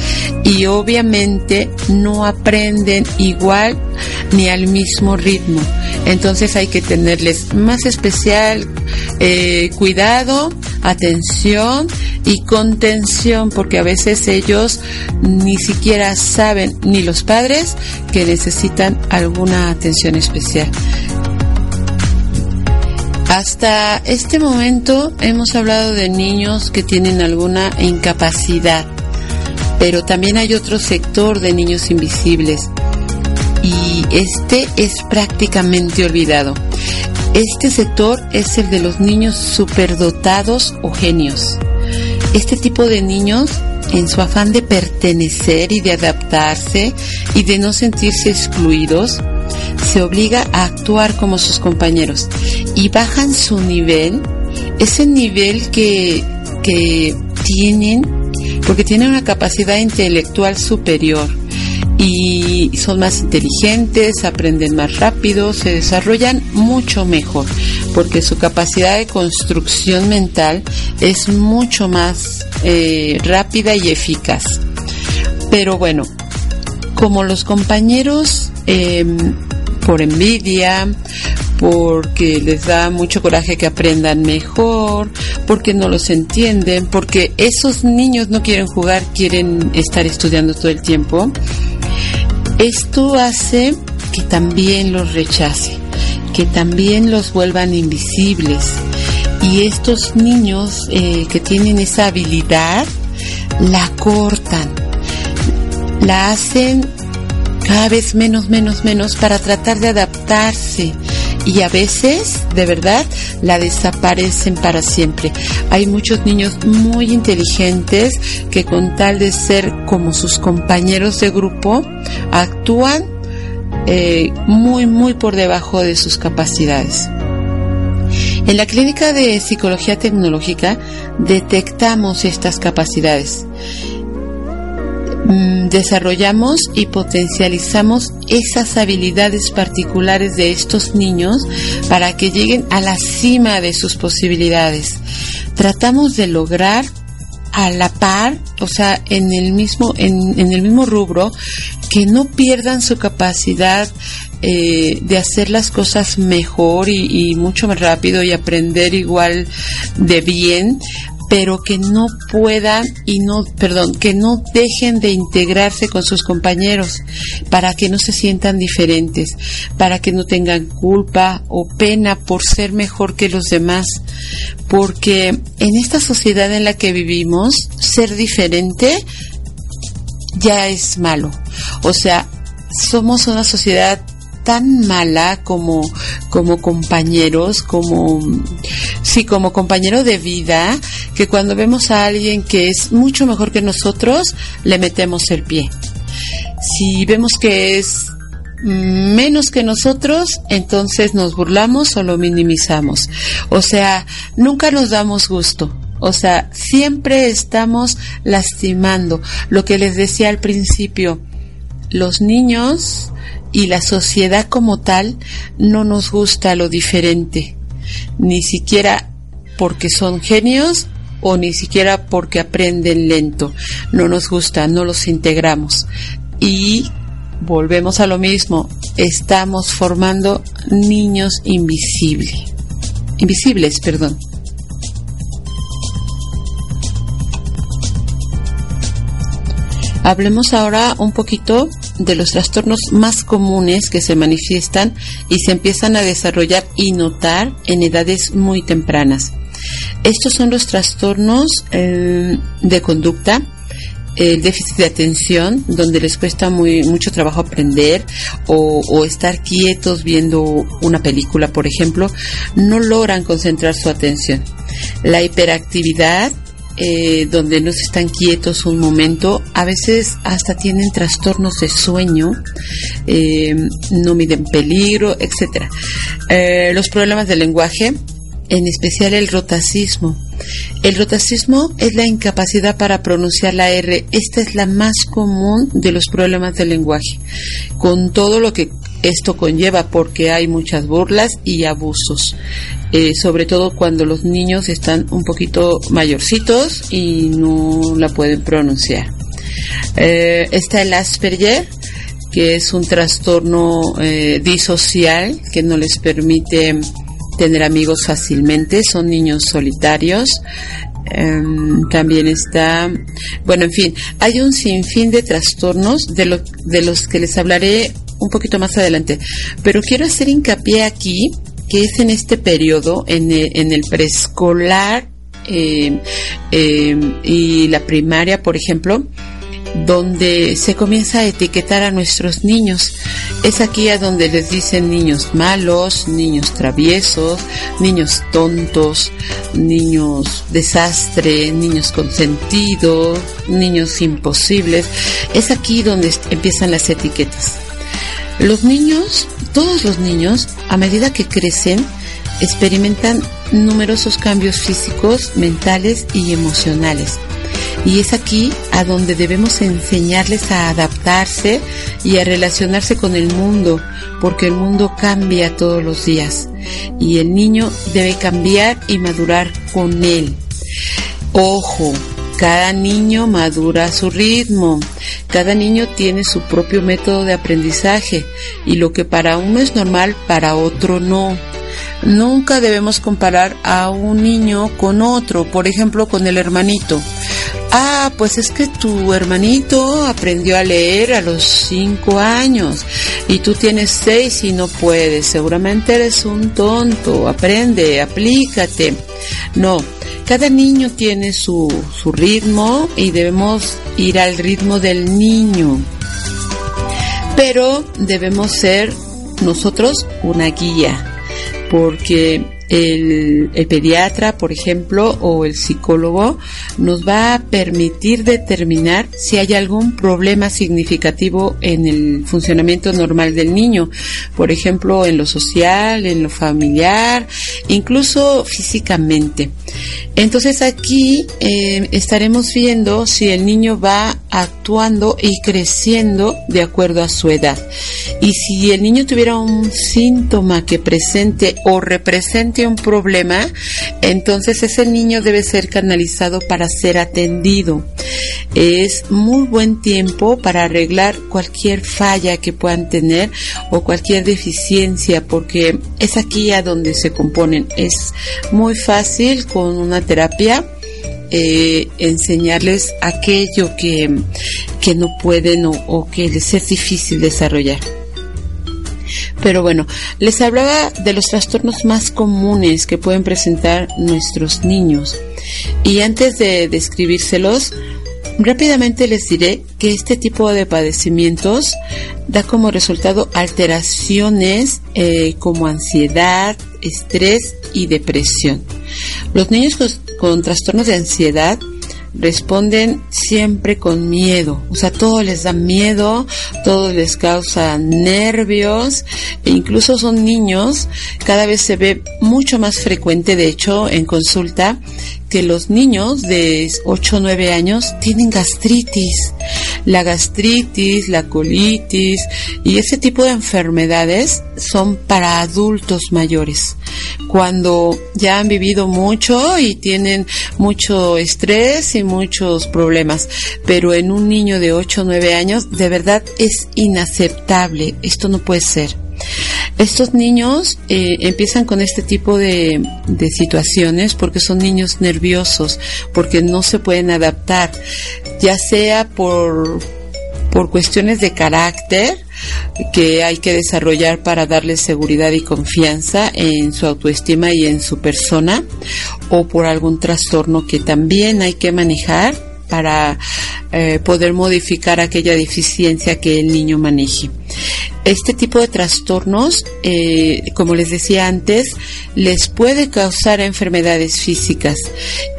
Y obviamente no aprenden igual ni al mismo ritmo. Entonces hay que tenerles más especial eh, cuidado, atención y contención, porque a veces ellos ni siquiera saben, ni los padres, que necesitan alguna atención especial. Hasta este momento hemos hablado de niños que tienen alguna incapacidad, pero también hay otro sector de niños invisibles y este es prácticamente olvidado. Este sector es el de los niños superdotados o genios. Este tipo de niños, en su afán de pertenecer y de adaptarse y de no sentirse excluidos, se obliga a actuar como sus compañeros y bajan su nivel, ese nivel que, que tienen, porque tienen una capacidad intelectual superior y son más inteligentes, aprenden más rápido, se desarrollan mucho mejor, porque su capacidad de construcción mental es mucho más eh, rápida y eficaz. Pero bueno, como los compañeros, eh, por envidia, porque les da mucho coraje que aprendan mejor, porque no los entienden, porque esos niños no quieren jugar, quieren estar estudiando todo el tiempo. Esto hace que también los rechace, que también los vuelvan invisibles. Y estos niños eh, que tienen esa habilidad, la cortan, la hacen cada vez menos, menos, menos para tratar de adaptarse. Y a veces, de verdad, la desaparecen para siempre. Hay muchos niños muy inteligentes que con tal de ser como sus compañeros de grupo, actúan eh, muy, muy por debajo de sus capacidades. En la clínica de psicología tecnológica detectamos estas capacidades desarrollamos y potencializamos esas habilidades particulares de estos niños para que lleguen a la cima de sus posibilidades. Tratamos de lograr a la par, o sea, en el mismo, en, el mismo rubro, que no pierdan su capacidad eh, de hacer las cosas mejor y mucho más rápido y aprender igual de bien, pero que no puedan y no, perdón, que no dejen de integrarse con sus compañeros para que no se sientan diferentes, para que no tengan culpa o pena por ser mejor que los demás, porque en esta sociedad en la que vivimos, ser diferente ya es malo. O sea, somos una sociedad tan mala como como compañeros, como sí, como compañero de vida, que cuando vemos a alguien que es mucho mejor que nosotros, le metemos el pie. Si vemos que es menos que nosotros, entonces nos burlamos o lo minimizamos. O sea, nunca nos damos gusto. O sea, siempre estamos lastimando. Lo que les decía al principio, los niños y la sociedad como tal no nos gusta lo diferente, ni siquiera porque son genios o ni siquiera porque aprenden lento. No nos gusta, no los integramos. Y volvemos a lo mismo, estamos formando niños invisibles. Invisibles, perdón. Hablemos ahora un poquito de los trastornos más comunes que se manifiestan y se empiezan a desarrollar y notar en edades muy tempranas. Estos son los trastornos eh, de conducta, el déficit de atención, donde les cuesta muy, mucho trabajo aprender o, estar quietos viendo una película, por ejemplo, no logran concentrar su atención. La hiperactividad, eh, donde no están quietos un momento, a veces hasta tienen trastornos de sueño, eh, no miden peligro, etc. Eh, los problemas del lenguaje, en especial el rotacismo. El rotacismo es la incapacidad para pronunciar la R. Esta es la más común de los problemas del lenguaje, con todo lo que esto conlleva porque hay muchas burlas y abusos, eh, sobre todo cuando los niños están un poquito mayorcitos y no la pueden pronunciar. Eh, está el Asperger, que es un trastorno eh, disocial que no les permite tener amigos fácilmente, son niños solitarios. Um, también está, bueno, en fin, hay un sinfín de trastornos de, lo, de los que les hablaré un poquito más adelante, pero quiero hacer hincapié aquí que es en este periodo, en el, en el preescolar eh, eh, y la primaria, por ejemplo, donde se comienza a etiquetar a nuestros niños. Es aquí a donde les dicen niños malos, niños traviesos, niños tontos, niños desastre, niños consentidos, niños imposibles. Es aquí donde empiezan las etiquetas. Los niños, todos los niños, a medida que crecen, experimentan numerosos cambios físicos, mentales y emocionales. Y es aquí a donde debemos enseñarles a adaptarse y a relacionarse con el mundo, porque el mundo cambia todos los días y el niño debe cambiar y madurar con él. Ojo, cada niño madura a su ritmo. Cada niño tiene su propio método de aprendizaje y lo que para uno es normal, para otro no. Nunca debemos comparar a un niño con otro, por ejemplo, con el hermanito. Ah, pues es que tu hermanito aprendió a leer a los cinco años y tú tienes seis y no puedes. Seguramente eres un tonto. Aprende, aplícate. No, cada niño tiene su, su ritmo y debemos ir al ritmo del niño. Pero debemos ser nosotros una guía porque el, pediatra, por ejemplo, o el psicólogo nos va a permitir determinar si hay algún problema significativo en el funcionamiento normal del niño, por ejemplo, en lo social, en lo familiar, incluso físicamente. Entonces aquí eh, estaremos viendo si el niño va actuando y creciendo de acuerdo a su edad. Y si el niño tuviera un síntoma que presente o represente un problema, entonces ese niño debe ser canalizado para ser atendido. Es muy buen tiempo para arreglar cualquier falla que puedan tener o cualquier deficiencia, porque es aquí a donde se componen. Es muy fácil con una terapia eh, enseñarles aquello que, que no pueden o, o que les es difícil desarrollar. Pero bueno, les hablaba de los trastornos más comunes que pueden presentar nuestros niños. Y antes de describírselos, rápidamente les diré que este tipo de padecimientos da como resultado alteraciones eh, como ansiedad, estrés y depresión. Los niños con, con trastornos de ansiedad responden siempre con miedo, o sea, todo les da miedo, todo les causa nervios, e incluso son niños, cada vez se ve mucho más frecuente, de hecho, en consulta, que los niños de 8 o 9 años tienen gastritis. La gastritis, la colitis y ese tipo de enfermedades son para adultos mayores. Cuando ya han vivido mucho y tienen mucho estrés y muchos problemas. Pero en un niño de 8 o 9 años de verdad es inaceptable. Esto no puede ser. Estos niños eh, empiezan con este tipo de, de, situaciones porque son niños nerviosos, porque no se pueden adaptar, ya sea por, por cuestiones de carácter que hay que desarrollar para darles seguridad y confianza en su autoestima y en su persona, o por algún trastorno que también hay que manejar para eh, poder modificar aquella deficiencia que el niño maneje. Este tipo de trastornos, eh, como les decía antes, les puede causar enfermedades físicas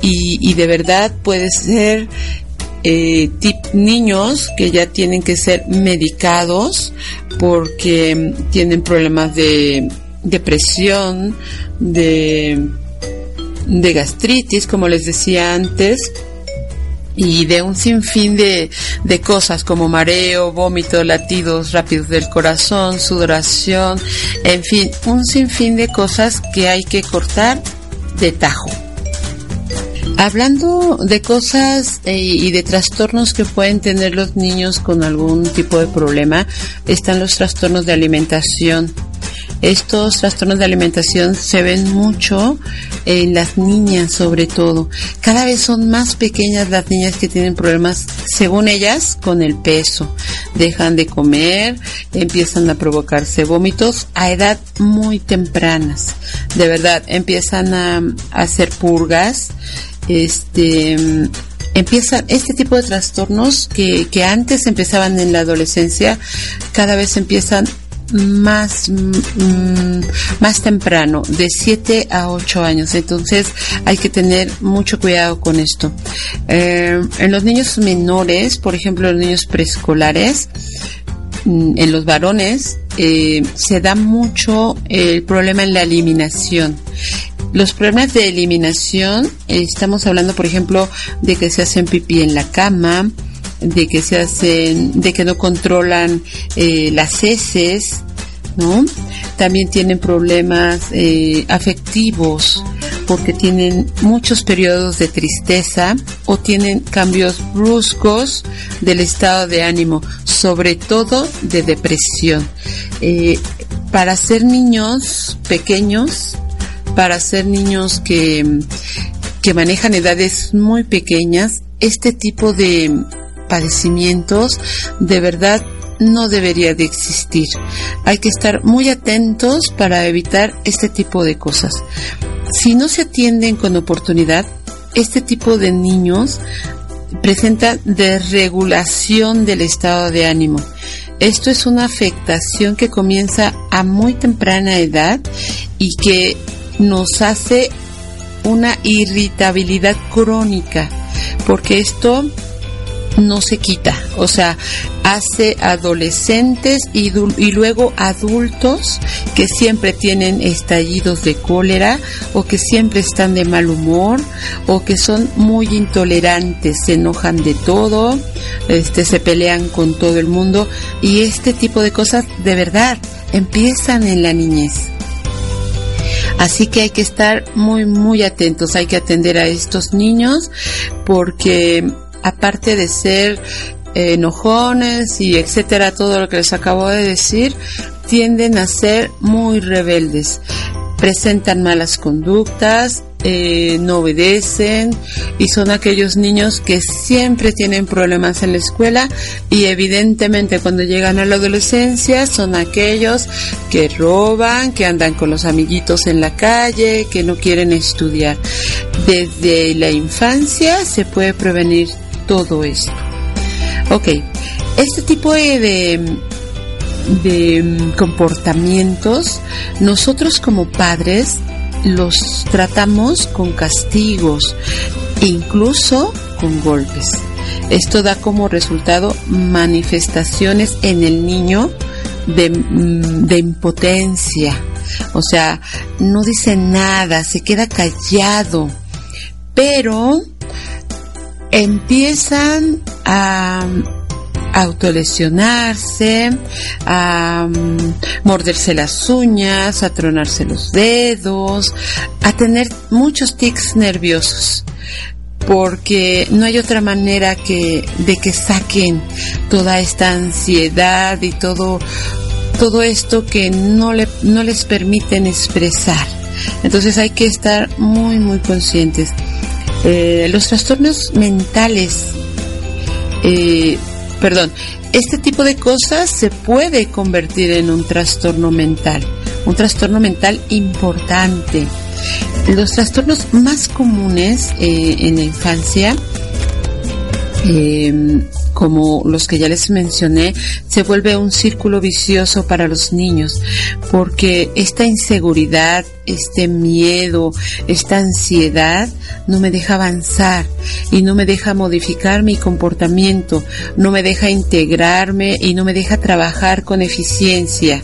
y, de verdad puede ser eh, niños que ya tienen que ser medicados porque tienen problemas de depresión, de, de gastritis, como les decía antes, y de un sinfín de, de cosas como mareo, vómito, latidos rápidos del corazón, sudoración, en fin, un sinfín de cosas que hay que cortar de tajo. Hablando de cosas eh, y de trastornos que pueden tener los niños con algún tipo de problema, están los trastornos de alimentación. Estos trastornos de alimentación se ven mucho en las niñas sobre todo. Cada vez son más pequeñas las niñas que tienen problemas, según ellas, con el peso. Dejan de comer, empiezan a provocarse vómitos a edad muy tempranas. De verdad, empiezan a, a hacer purgas. Este, empiezan este tipo de trastornos que, que antes empezaban en la adolescencia, cada vez empiezan más, mm, más temprano, de 7 a 8 años. Entonces hay que tener mucho cuidado con esto. Eh, en los niños menores, por ejemplo, los niños preescolares, mm, en los varones, eh, se da mucho el problema en la eliminación. Los problemas de eliminación, eh, estamos hablando, por ejemplo, de que se hacen pipí en la cama, de que se hacen, de que no controlan eh, las heces, ¿no? También tienen problemas eh, afectivos, porque tienen muchos periodos de tristeza o tienen cambios bruscos del estado de ánimo, sobre todo de depresión. Eh, para ser niños pequeños, para ser niños que, que manejan edades muy pequeñas, este tipo de padecimientos de verdad no debería de existir. Hay que estar muy atentos para evitar este tipo de cosas. Si no se atienden con oportunidad, este tipo de niños presentan desregulación del estado de ánimo. Esto es una afectación que comienza a muy temprana edad y que nos hace una irritabilidad crónica, porque esto no se quita, o sea, hace adolescentes y, y luego adultos que siempre tienen estallidos de cólera o que siempre están de mal humor o que son muy intolerantes, se enojan de todo, este se pelean con todo el mundo y este tipo de cosas de verdad empiezan en la niñez. Así que hay que estar muy, muy atentos, hay que atender a estos niños porque aparte de ser eh, enojones y etcétera, todo lo que les acabo de decir, tienden a ser muy rebeldes. Presentan malas conductas, eh, no obedecen y son aquellos niños que siempre tienen problemas en la escuela y evidentemente cuando llegan a la adolescencia son aquellos que roban, que andan con los amiguitos en la calle, que no quieren estudiar. Desde la infancia se puede prevenir todo esto. Ok, este tipo de, de, mm, comportamientos, nosotros como padres los tratamos con castigos, incluso con golpes. Esto da como resultado manifestaciones en el niño de, mm, de impotencia. O sea, no dice nada, se queda callado. Pero empiezan a autolesionarse, a mm, morderse las uñas, a tronarse los dedos, a tener muchos tics nerviosos porque no hay otra manera que de que saquen toda esta ansiedad y todo todo esto que no le no les permiten expresar. Entonces hay que estar muy muy conscientes. Eh, los trastornos mentales, eh, perdón, este tipo de cosas se puede convertir en un trastorno mental, un trastorno mental importante. Los trastornos más comunes eh, en la infancia, como los que ya les mencioné, se vuelve un círculo vicioso para los niños, porque esta inseguridad, este miedo, esta ansiedad no me deja avanzar y no me deja modificar mi comportamiento, no me deja integrarme y no me deja trabajar con eficiencia.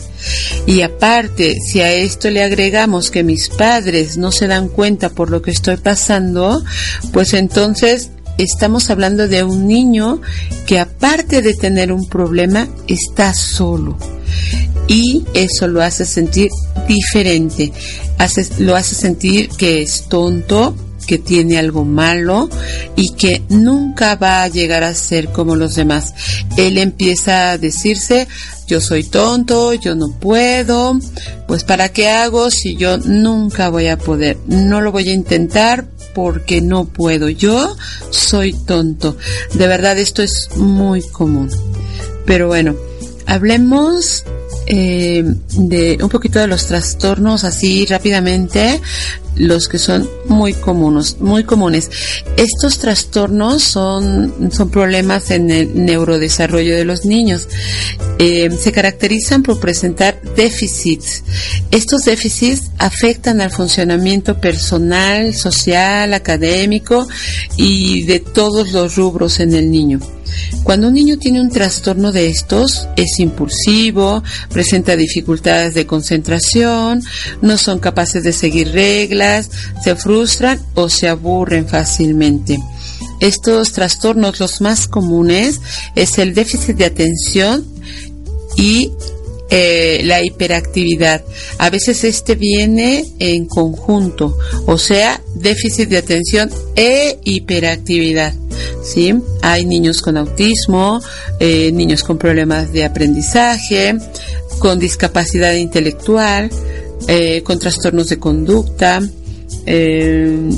Y aparte, si a esto le agregamos que mis padres no se dan cuenta por lo que estoy pasando, pues entonces estamos hablando de un niño que aparte de tener un problema, está solo. Y eso lo hace sentir diferente, lo hace sentir que es tonto, que tiene algo malo y que nunca va a llegar a ser como los demás. Él empieza a decirse, yo soy tonto, yo no puedo, pues para qué hago si yo nunca voy a poder, no lo voy a intentar porque no puedo, yo soy tonto. De verdad esto es muy común. Pero bueno, hablemos eh, de un poquito de los trastornos así rápidamente, los que son muy comunes, muy comunes. Estos trastornos son, son problemas en el neurodesarrollo de los niños. Eh, se caracterizan por presentar déficits. Estos déficits afectan al funcionamiento personal, social, académico y de todos los rubros en el niño. Cuando un niño tiene un trastorno de estos, es impulsivo, presenta dificultades de concentración, no son capaces de seguir reglas, se frustran o se aburren fácilmente. Estos trastornos, los más comunes, es el déficit de atención y eh, la hiperactividad. A veces este viene en conjunto, o sea, déficit de atención e hiperactividad. ¿sí? Hay niños con autismo, eh, niños con problemas de aprendizaje, con discapacidad intelectual, eh, con trastornos de conducta. Eh,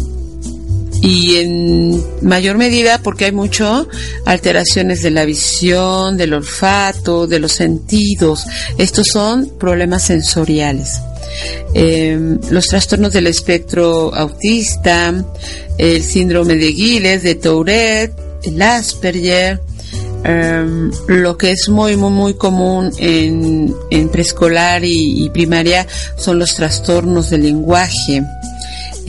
y en mayor medida porque hay mucho alteraciones de la visión, del olfato, de los sentidos. Estos son problemas sensoriales. Eh, los trastornos del espectro autista, el síndrome de Giles, de Tourette, el Asperger, eh, lo que es muy, muy, muy común en, preescolar y primaria son los trastornos del lenguaje.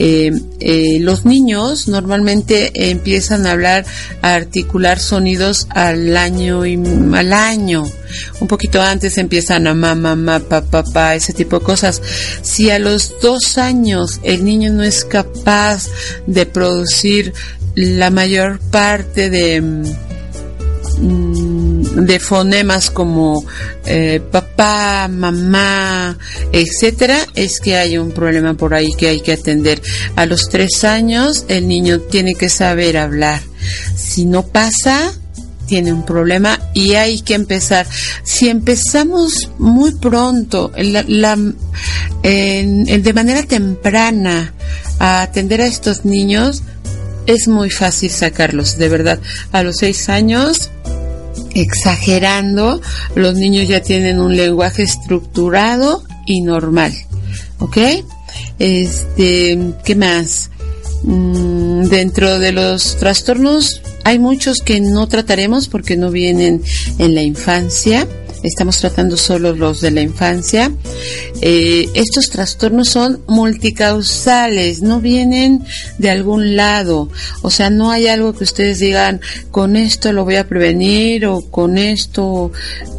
Eh, eh, los niños normalmente empiezan a hablar, a articular sonidos al año y al año. Un poquito antes empiezan a mamá, mamá, papá, papá, ese tipo de cosas. Si a los dos años el niño no es capaz de producir la mayor parte de mm, de fonemas como eh, papá, mamá, etcétera, es que hay un problema por ahí que hay que atender. A los tres años el niño tiene que saber hablar. Si no pasa, tiene un problema y hay que empezar. Si empezamos muy pronto, la, la- en- en- de manera temprana, a atender a estos niños, es muy fácil sacarlos, de verdad. A los seis años, exagerando, los niños ya tienen un lenguaje estructurado y normal. ¿Ok? Este, ¿qué más? Mm, dentro de los trastornos hay muchos que no trataremos porque no vienen en la infancia. Estamos tratando solo los de la infancia. Eh, estos trastornos son multicausales, no vienen de algún lado. O sea, no hay algo que ustedes digan, con esto lo voy a prevenir o con esto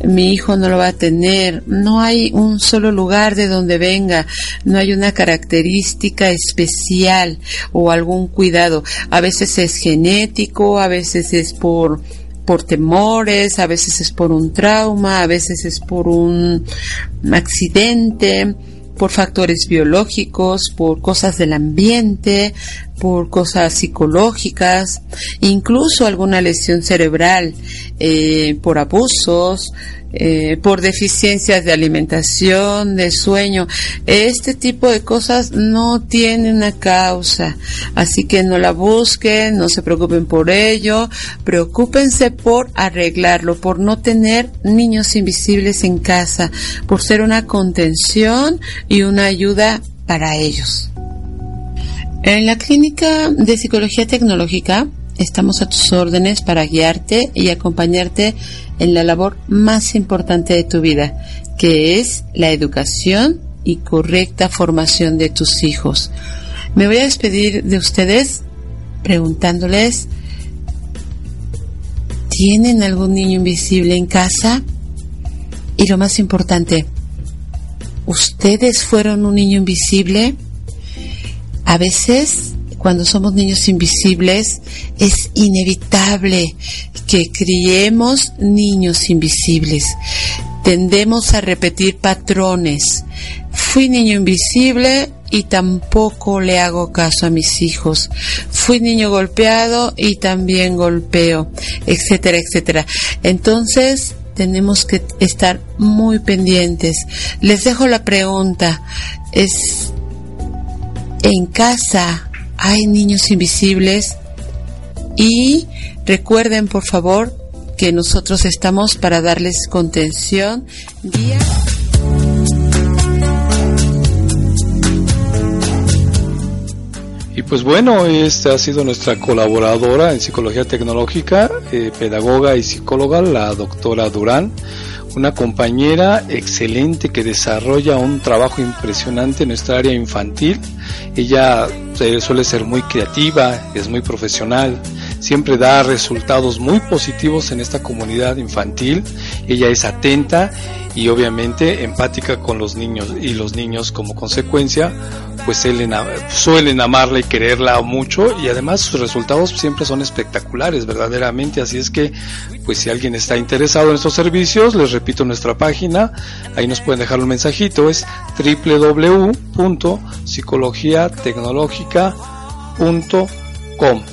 mi hijo no lo va a tener. No hay un solo lugar de donde venga. No hay una característica especial o algún cuidado. A veces es genético, a veces es por por temores, a veces es por un trauma, a veces es por un accidente, por factores biológicos, por cosas del ambiente, por cosas psicológicas, incluso alguna lesión cerebral, eh, por abusos, eh, por deficiencias de alimentación, de sueño. Este tipo de cosas no tienen una causa, así que no la busquen, no se preocupen por ello, preocúpense por arreglarlo, por no tener niños invisibles en casa, por ser una contención y una ayuda para ellos. En la clínica de psicología tecnológica estamos a tus órdenes para guiarte y acompañarte en la labor más importante de tu vida, que es la educación y correcta formación de tus hijos. Me voy a despedir de ustedes preguntándoles, ¿tienen algún niño invisible en casa? Y lo más importante, ¿ustedes fueron un niño invisible? A veces, cuando somos niños invisibles, es inevitable que criemos niños invisibles. Tendemos a repetir patrones. Fui niño invisible y tampoco le hago caso a mis hijos. Fui niño golpeado y también golpeo, etcétera, etcétera. Entonces, tenemos que estar muy pendientes. Les dejo la pregunta. ¿Es en casa hay niños invisibles? Y recuerden, por favor, que nosotros estamos para darles contención, guía. Y pues bueno, esta ha sido nuestra colaboradora en psicología tecnológica, eh, pedagoga y psicóloga, la doctora Durán, una compañera excelente que desarrolla un trabajo impresionante en nuestra área infantil. Ella eh, suele ser muy creativa, es muy profesional, siempre da resultados muy positivos en esta comunidad infantil. Ella es atenta y obviamente empática con los niños y los niños como consecuencia pues suelen, amarla y quererla mucho y además sus resultados siempre son espectaculares verdaderamente así es que pues si alguien está interesado en estos servicios les repito nuestra página ahí nos pueden dejar un mensajito es www.psicologiatecnológica.com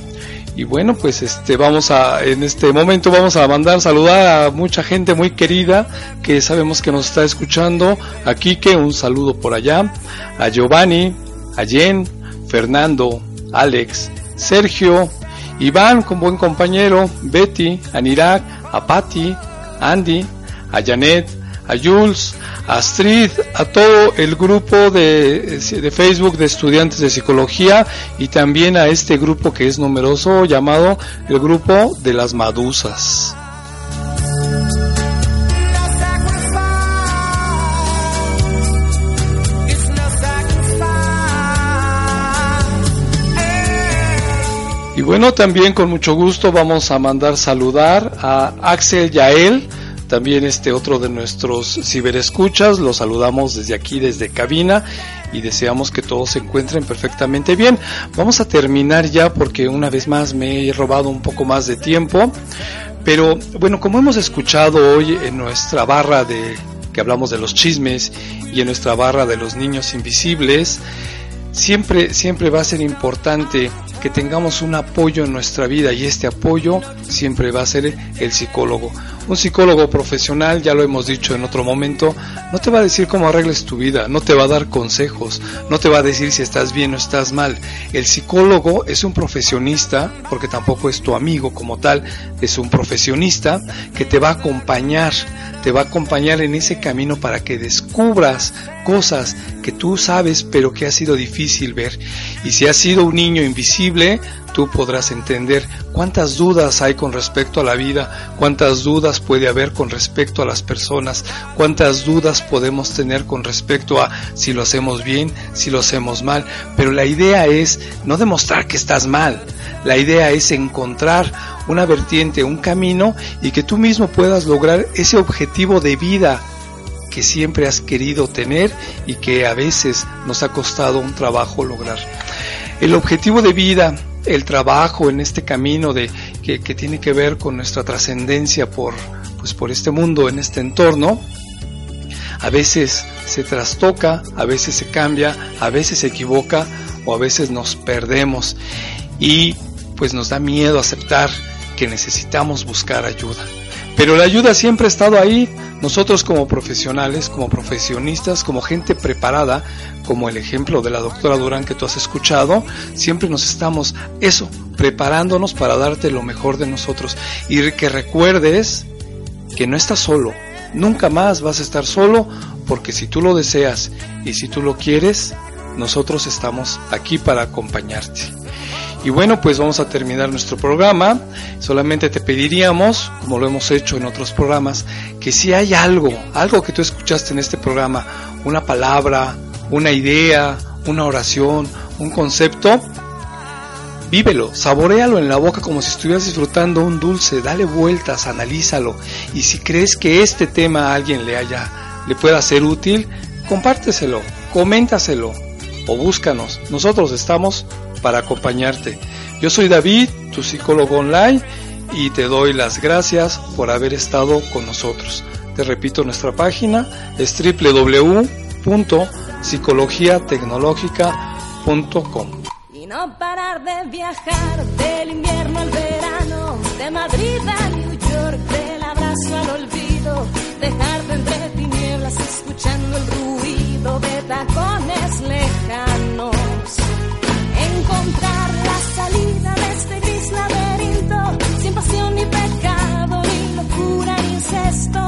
y bueno, pues este vamos a en este momento vamos a mandar saludar a mucha gente muy querida que sabemos que nos está escuchando. A Quique, un saludo por allá, a Giovanni, a Jen, Fernando, Alex, Sergio, Iván con buen compañero, Betty, a Nirak, a Patti, Andy, a Janet, a Jules, a Astrid, a todo el grupo de, de, Facebook de estudiantes de psicología y también a este grupo que es numeroso llamado el grupo de las Madusas. Y bueno, también con mucho gusto vamos a mandar saludar a Axel Yael, también este otro de nuestros ciberescuchas, los saludamos desde aquí, desde cabina y deseamos que todos se encuentren perfectamente bien. Vamos a terminar ya porque una vez más me he robado un poco más de tiempo, pero bueno, como hemos escuchado hoy en nuestra barra de que hablamos de los chismes y en nuestra barra de los niños invisibles, siempre siempre va a ser importante que tengamos un apoyo en nuestra vida y este apoyo siempre va a ser el psicólogo. Un psicólogo profesional, ya lo hemos dicho en otro momento, no te va a decir cómo arregles tu vida, no te va a dar consejos, no te va a decir si estás bien o estás mal. El psicólogo es un profesionista, porque tampoco es tu amigo como tal, es un profesionista que te va a acompañar, te va a acompañar en ese camino para que descubras cosas que tú sabes pero que ha sido difícil ver. Y si has sido un niño invisible, tú podrás entender cuántas dudas hay con respecto a la vida, cuántas dudas puede haber con respecto a las personas, cuántas dudas podemos tener con respecto a si lo hacemos bien, si lo hacemos mal. Pero la idea es no demostrar que estás mal, la idea es encontrar una vertiente, un camino y que tú mismo puedas lograr ese objetivo de vida que siempre has querido tener y que a veces nos ha costado un trabajo lograr. El objetivo de vida, el trabajo en este camino de que, tiene que ver con nuestra trascendencia por pues por este mundo, en este entorno, a veces se trastoca, a veces se cambia, a veces se equivoca o a veces nos perdemos y pues nos da miedo aceptar que necesitamos buscar ayuda. Pero la ayuda siempre ha estado ahí. Nosotros como profesionales, como profesionistas, como gente preparada, como el ejemplo de la doctora Durán que tú has escuchado, siempre nos estamos, eso, preparándonos para darte lo mejor de nosotros. Y que recuerdes que no estás solo. Nunca más vas a estar solo porque si tú lo deseas y si tú lo quieres, nosotros estamos aquí para acompañarte. Y bueno, pues vamos a terminar nuestro programa. Solamente te pediríamos, como lo hemos hecho en otros programas, que si hay algo, algo que tú escuchaste en este programa, una palabra, una idea, una oración, un concepto, vívelo, saborealo en la boca como si estuvieras disfrutando un dulce, dale vueltas, analízalo. Y si crees que este tema a alguien le haya, le pueda ser útil, compárteselo, coméntaselo o búscanos. Nosotros estamos para acompañarte. Yo soy David, tu psicólogo online, y te doy las gracias por haber estado con nosotros. Te repito, nuestra página es www.psicologiatecnologica.com. Y no parar de viajar del invierno al verano, de Madrid a New York, del abrazo al olvido, dejarte entre tinieblas escuchando el ruido de tacones lejanos la salida de este gris laberinto, sin pasión ni pecado, ni locura ni incesto.